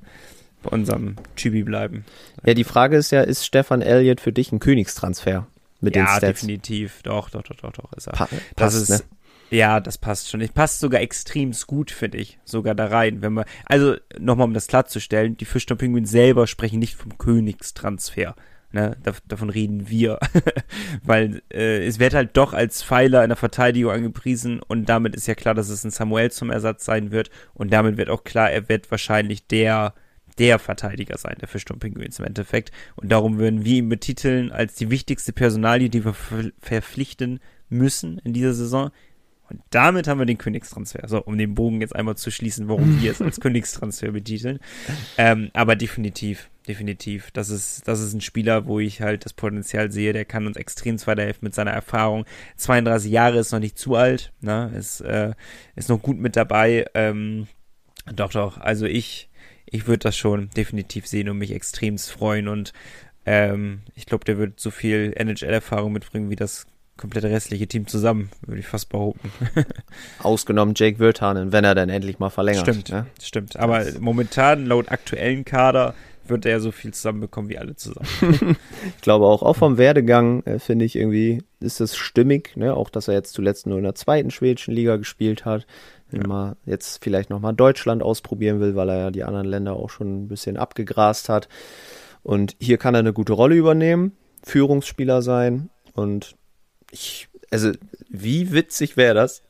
bei unserem Chibi bleiben. Ja, die Frage ist ja, ist Stefan Elliott für dich ein Königstransfer? Mit ja, den Stats? definitiv. Doch, doch, doch, doch, doch, ist er. Pa das passt, ist, ne? Ja, das passt schon. Ich passt sogar extrem gut, finde ich. Sogar da rein. Wenn man, also, nochmal um das klarzustellen, die Fischton Penguins selber sprechen nicht vom Königstransfer. Ne, davon reden wir. *laughs* Weil äh, es wird halt doch als Pfeiler in der Verteidigung angepriesen und damit ist ja klar, dass es ein Samuel zum Ersatz sein wird und damit wird auch klar, er wird wahrscheinlich der der Verteidiger sein, der Fischturm Pinguins im Endeffekt. Und darum würden wir ihn betiteln als die wichtigste Personalie, die wir verpflichten müssen in dieser Saison. Und damit haben wir den Königstransfer. So, um den Bogen jetzt einmal zu schließen, warum wir es als *laughs* Königstransfer betiteln. Ähm, aber definitiv, definitiv. Das ist, das ist ein Spieler, wo ich halt das Potenzial sehe, der kann uns extrem weiterhelfen mit seiner Erfahrung. 32 Jahre ist noch nicht zu alt, ne? Ist, äh, ist noch gut mit dabei. Ähm, doch, doch. Also ich, ich würde das schon definitiv sehen und mich extremst freuen und ähm, ich glaube, der wird so viel NHL-Erfahrung mitbringen, wie das komplette restliche Team zusammen, würde ich fast behaupten. *laughs* Ausgenommen Jake Wirtanen, wenn er dann endlich mal verlängert. Stimmt, ne? stimmt. Aber momentan laut aktuellen Kader wird er ja so viel zusammenbekommen wie alle zusammen. *laughs* ich glaube auch, auch vom Werdegang äh, finde ich irgendwie, ist das stimmig, ne? Auch, dass er jetzt zuletzt nur in der zweiten schwedischen Liga gespielt hat. Wenn ja. man jetzt vielleicht nochmal Deutschland ausprobieren will, weil er ja die anderen Länder auch schon ein bisschen abgegrast hat. Und hier kann er eine gute Rolle übernehmen, Führungsspieler sein. Und ich, also, wie witzig wäre das?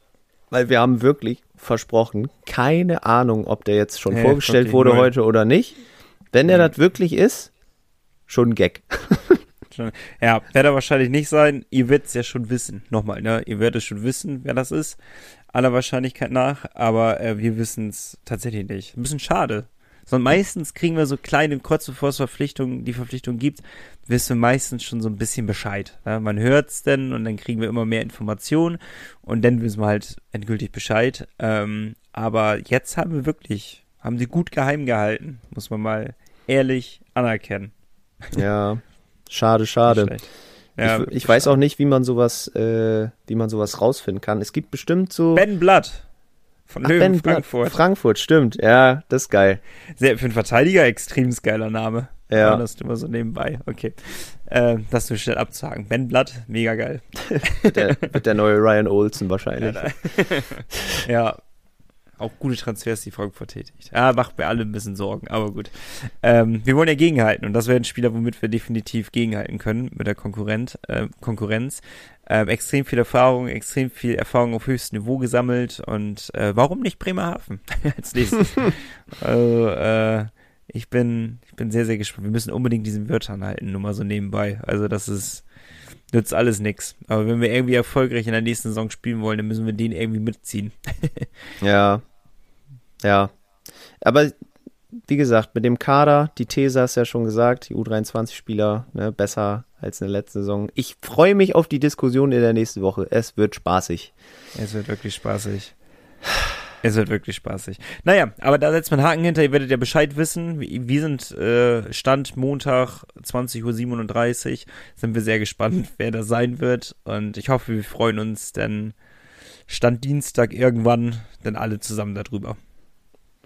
Weil wir haben wirklich versprochen, keine Ahnung, ob der jetzt schon hey, vorgestellt wurde heute oder nicht. Wenn der mhm. das wirklich ist, schon ein Gag. *laughs* ja, wird er wahrscheinlich nicht sein. Ihr werdet es ja schon wissen. Nochmal, ne? Ihr werdet schon wissen, wer das ist. Aller Wahrscheinlichkeit nach. Aber äh, wir wissen es tatsächlich nicht. Ein bisschen schade. Sondern meistens kriegen wir so kleine, kurz bevor es Verpflichtungen, die Verpflichtung gibt, wissen wir meistens schon so ein bisschen Bescheid. Ja? Man hört es denn und dann kriegen wir immer mehr Informationen und dann wissen wir halt endgültig Bescheid. Ähm, aber jetzt haben wir wirklich, haben sie gut geheim gehalten, muss man mal ehrlich anerkennen. Ja, schade, schade. Ja, ich, ich weiß auch nicht, wie man sowas, äh, wie man sowas rausfinden kann. Es gibt bestimmt so. Ben Blatt. Von Ach, Löwen, ben Frankfurt. Frankfurt, stimmt. Ja, das ist geil. Sehr, für einen Verteidiger extrem geiler Name. Ja. ja. Das immer so nebenbei. Okay. Äh, das nur schnell abzuhaken. Ben Blatt, mega geil. *laughs* der, mit der neue Ryan Olsen wahrscheinlich. Ja, *laughs* ja, auch gute Transfers, die Frankfurt tätigt. Ja, macht mir alle ein bisschen Sorgen, aber gut. Ähm, wir wollen ja gegenhalten und das wäre ein Spieler, womit wir definitiv gegenhalten können mit der Konkurrent, äh, Konkurrenz. Ähm, extrem viel Erfahrung, extrem viel Erfahrung auf höchstem Niveau gesammelt und äh, warum nicht Bremerhaven *laughs* als nächstes? *laughs* also, äh, ich bin, ich bin sehr, sehr gespannt. Wir müssen unbedingt diesen Wörtern halten, nur mal so nebenbei. Also das ist, nützt alles nix. Aber wenn wir irgendwie erfolgreich in der nächsten Saison spielen wollen, dann müssen wir den irgendwie mitziehen. *laughs* ja. Ja. Aber wie gesagt, mit dem Kader, die These hast ja schon gesagt, die U23-Spieler ne, besser als in der letzten Saison. Ich freue mich auf die Diskussion in der nächsten Woche. Es wird spaßig. Es wird wirklich spaßig. Es wird wirklich spaßig. Naja, aber da setzt man Haken hinter, ihr werdet ja Bescheid wissen. Wir sind äh, Stand Montag 20.37 Uhr. Sind wir sehr gespannt, *laughs* wer das sein wird. Und ich hoffe, wir freuen uns, denn Stand Dienstag irgendwann dann alle zusammen darüber.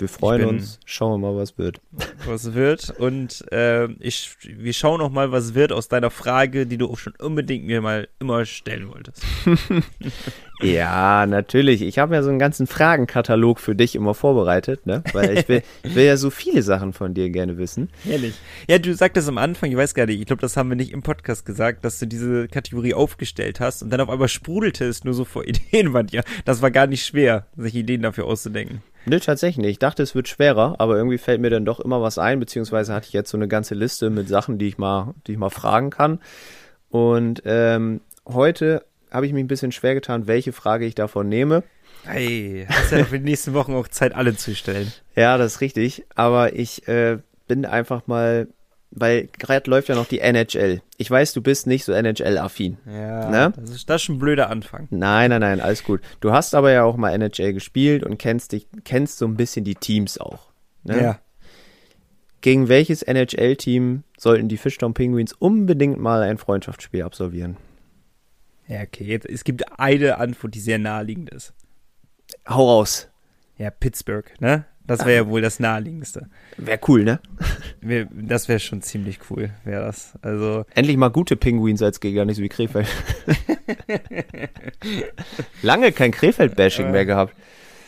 Wir freuen bin, uns. Schauen wir mal, was wird. *laughs* Was wird. Und äh, ich, wir schauen noch mal, was wird aus deiner Frage, die du auch schon unbedingt mir mal immer stellen wolltest. *laughs* ja, natürlich. Ich habe ja so einen ganzen Fragenkatalog für dich immer vorbereitet, ne? Weil ich will, ich *laughs* will ja so viele Sachen von dir gerne wissen. Ehrlich. Ja, du sagtest am Anfang, ich weiß gar nicht, ich glaube, das haben wir nicht im Podcast gesagt, dass du diese Kategorie aufgestellt hast und dann auf einmal sprudelte es nur so vor Ideen bei dir. Das war gar nicht schwer, sich Ideen dafür auszudenken. Nö, tatsächlich nicht. Ich dachte, es wird schwerer, aber irgendwie fällt mir dann doch immer was ein, beziehungsweise hatte ich jetzt so eine ganze Liste mit Sachen, die ich mal, die ich mal fragen kann. Und ähm, heute habe ich mich ein bisschen schwer getan, welche Frage ich davon nehme. Hey, hast ja für die nächsten Wochen auch Zeit, alle zu stellen. Ja, das ist richtig. Aber ich äh, bin einfach mal weil gerade läuft ja noch die NHL. Ich weiß, du bist nicht so NHL-affin. Ja, ne? das, ist, das ist schon ein blöder Anfang. Nein, nein, nein, alles gut. Du hast aber ja auch mal NHL gespielt und kennst dich, kennst so ein bisschen die Teams auch. Ne? Ja. Gegen welches NHL-Team sollten die Fishtown Penguins unbedingt mal ein Freundschaftsspiel absolvieren? Ja, okay. Jetzt, es gibt eine Antwort, die sehr naheliegend ist. Hau raus. Ja, Pittsburgh, ne? Das wäre ja wohl das naheliegendste. Wäre cool, ne? Wär, das wäre schon ziemlich cool, wäre das. Also Endlich mal gute Pinguins als Gegner, nicht so wie Krefeld. *laughs* Lange kein Krefeld-Bashing äh, mehr gehabt.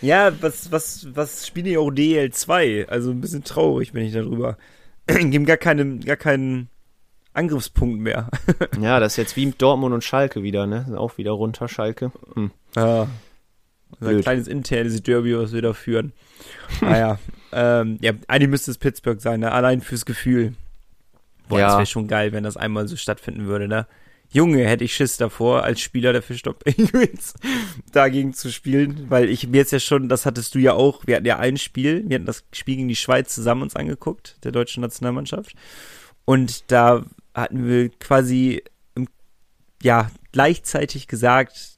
Ja, was, was, was spielen die auch DL2? Also ein bisschen traurig bin ich darüber. *clears throat* Geben gar keinen, gar keinen Angriffspunkt mehr. ja, das ist jetzt wie Dortmund und Schalke wieder, ne? Auch wieder runter, Schalke. Hm. Ja. Ein kleines internes Derby, was wir da führen. *laughs* Naja, ähm, ja, eigentlich müsste es Pittsburgh sein, ne? allein fürs Gefühl. Boah, ja. das wäre schon geil, wenn das einmal so stattfinden würde, ne? Junge, hätte ich Schiss davor, als Spieler der Fischstop *laughs* Penguins dagegen zu spielen, weil ich mir jetzt ja schon, das hattest du ja auch, wir hatten ja ein Spiel, wir hatten das Spiel gegen die Schweiz zusammen uns angeguckt, der deutschen Nationalmannschaft. Und da hatten wir quasi, ja, gleichzeitig gesagt,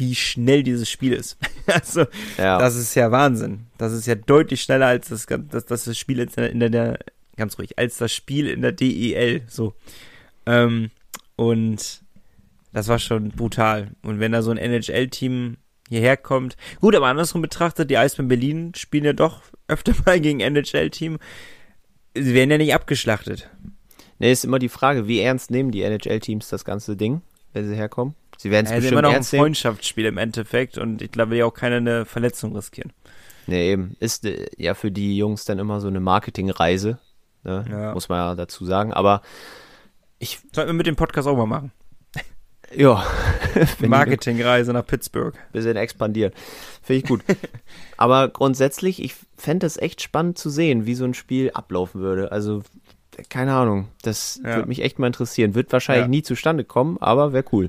wie schnell dieses Spiel ist. *laughs* also, ja. das ist ja Wahnsinn. Das ist ja deutlich schneller als das, das, das Spiel in der, in der, ganz ruhig, als das Spiel in der DEL. So. Ähm, und das war schon brutal. Und wenn da so ein NHL-Team hierher kommt, gut, aber andersrum betrachtet, die Eisbären Berlin spielen ja doch öfter *laughs* mal gegen NHL-Team. Sie werden ja nicht abgeschlachtet. Ne, ist immer die Frage, wie ernst nehmen die NHL-Teams das ganze Ding, wenn sie herkommen? Sie werden es ist bestimmt immer noch ein. Freundschaftsspiel im Endeffekt und ich glaube, will ja auch keiner eine Verletzung riskieren. Nee, eben. Ist äh, ja für die Jungs dann immer so eine Marketingreise, ne? Ja. muss man ja dazu sagen. Aber Sollten wir mit dem Podcast auch mal machen. *laughs* ja, *laughs* Marketingreise nach Pittsburgh. ein bisschen expandiert. Finde ich gut. *laughs* Aber grundsätzlich, ich fände es echt spannend zu sehen, wie so ein Spiel ablaufen würde. Also, keine Ahnung. Das Ja. würde mich echt mal interessieren. Wird wahrscheinlich Ja. nie zustande kommen, aber wäre cool.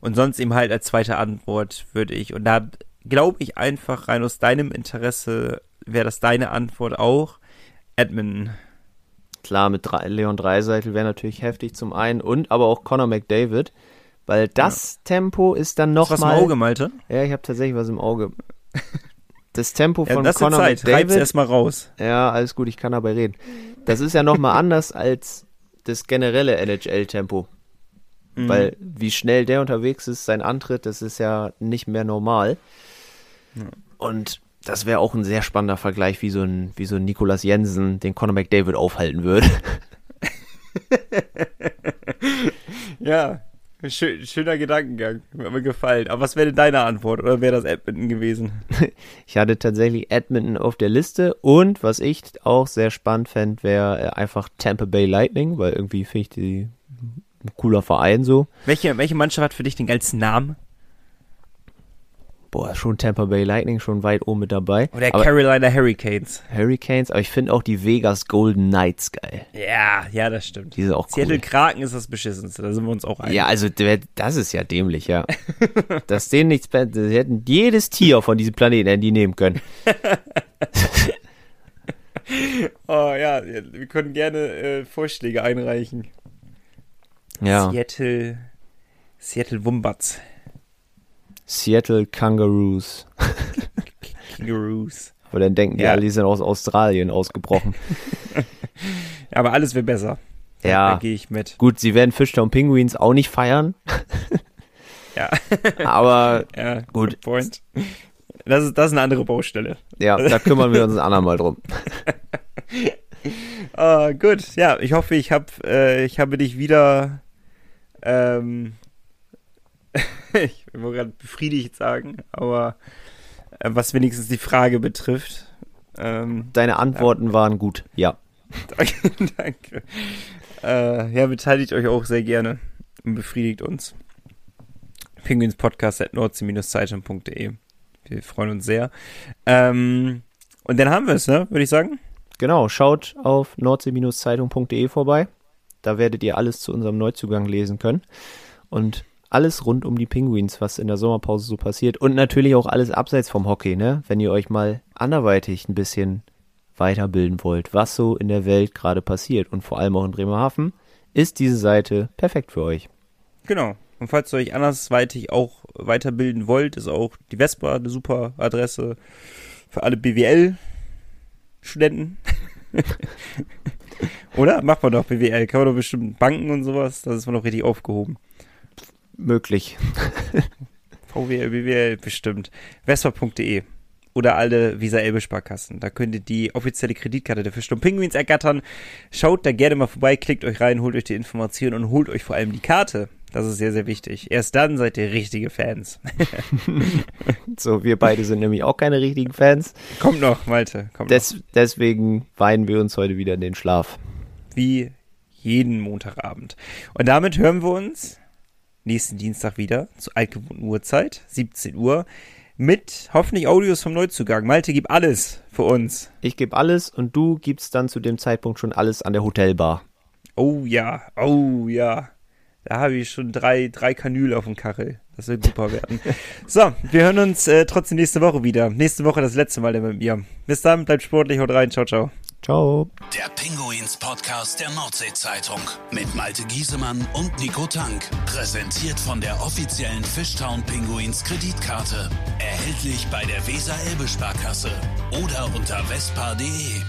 Und sonst eben halt als zweite Antwort würde ich, und da glaube ich einfach rein aus deinem Interesse, wäre das deine Antwort auch, Edmonton. Klar, mit Dre- Leon Dreiseitel wäre natürlich heftig zum einen und aber auch Conor McDavid, weil das Tempo ist dann noch Was mal. im Auge, Malte? Ja, ich habe tatsächlich was im Auge. *laughs* Das Tempo Ja, von das ist Conor Zeit. Reib's McDavid. erstmal raus. Ja, alles gut, ich kann dabei reden. Das ist ja noch mal anders als das generelle NHL-Tempo. Mhm. Weil wie schnell der unterwegs ist, sein Antritt, das ist ja nicht mehr normal. Und das wäre auch ein sehr spannender Vergleich, wie so ein, wie so ein Nicolas Jensen den Conor McDavid aufhalten würde. *laughs* Ja, schön, schöner Gedankengang. Hat mir gefallen. Aber was wäre denn deine Antwort? Oder wäre das Edmonton gewesen? *laughs* Ich hatte tatsächlich Edmonton auf der Liste und was ich auch sehr spannend fände, wäre äh, einfach Tampa Bay Lightning, weil irgendwie finde ich die ein cooler Verein so. Welche, welche Mannschaft hat für dich den geilsten Namen? Boah, schon Tampa Bay Lightning schon weit oben mit dabei. Oder aber Carolina Hurricanes? Hurricanes, aber ich finde auch die Vegas Golden Knights geil. Ja, ja, das stimmt. Die sind auch Seattle cool. Kraken ist das beschissenste, da sind wir uns auch einig. Ja, also das ist ja dämlich, ja. *laughs* Dass denen nichts, sie hätten jedes Tier von diesem Planeten hätten die nehmen können. *laughs* Oh ja, wir können gerne äh, Vorschläge einreichen. Ja, Seattle, Seattle Wombats, Seattle Kangaroos. *laughs* Kangaroos. Aber dann denken die Ja. alle, die sind aus Australien ausgebrochen. *laughs* Aber alles wäre besser. Da, Ja. Da gehe ich mit. Gut, sie werden Fishtown Penguins auch nicht feiern, *laughs* Ja, aber ja, Gut. point. Das ist, das ist eine andere Baustelle. ja, da kümmern wir uns ein andermal drum. Ah, gut, ja, ich hoffe, ich hab, äh, ich habe dich wieder, ähm, *laughs* ich will gerade befriedigt sagen, aber äh, was wenigstens die Frage betrifft. Ähm, Deine Antworten waren gut, ja. *laughs* danke, danke. Äh, ja, beteiligt euch auch sehr gerne und befriedigt uns. Penguinspodcast at nordsee-zeitung.de. Wir freuen uns sehr. Ähm, und dann haben wir es, ne, würde ich sagen. Genau, schaut auf nordsee-zeitung.de vorbei. Da werdet ihr alles zu unserem Neuzugang lesen können. Und alles rund um die Penguins, was in der Sommerpause so passiert. Und natürlich auch alles abseits vom Hockey, ne? Wenn ihr euch mal anderweitig ein bisschen weiterbilden wollt, was so in der Welt gerade passiert und vor allem auch in Bremerhaven, ist diese Seite perfekt für euch. Genau. Und falls ihr euch andersweitig auch weiterbilden wollt, ist auch die Vespa eine super Adresse für alle BWL-Studenten. *laughs* Oder? Macht man doch BWL. Kann man doch bestimmt Banken und sowas. Das ist man doch richtig aufgehoben. Möglich. *laughs* VWL, BWL bestimmt. Vespa.de oder alle Visa Elbe Sparkassen. Da könnt ihr die offizielle Kreditkarte der Fischsturm Penguins ergattern. Schaut da gerne mal vorbei, klickt euch rein, holt euch die Informationen und holt euch vor allem die Karte. Das ist sehr, sehr wichtig. Erst dann seid ihr richtige Fans. *laughs* So, wir beide sind nämlich auch keine richtigen Fans. Kommt noch, Malte. Kommt noch. Des, deswegen weinen wir uns heute wieder in den Schlaf. Wie jeden Montagabend. Und damit hören wir uns nächsten Dienstag wieder zur altgewohnten Uhrzeit, 17 Uhr, mit hoffentlich Audios vom Neuzugang. Malte, gib alles für uns. Ich gebe alles und du gibst dann zu dem Zeitpunkt schon alles an der Hotelbar. Oh ja, oh ja. Da habe ich schon drei, drei Kanüle auf dem Kachel. Das wird super werden. so, wir hören uns äh, trotzdem nächste Woche wieder. Nächste Woche das letzte Mal dann mit mir. Bis dann, bleibt sportlich, haut rein, ciao, ciao. Ciao. Der Pinguins Podcast der Nordsee-Zeitung mit Malte Giesemann und Nico Tank. Präsentiert von der offiziellen Fishtown Pinguins Kreditkarte. Erhältlich bei der Weser-Elbe-Sparkasse oder unter vespa.de.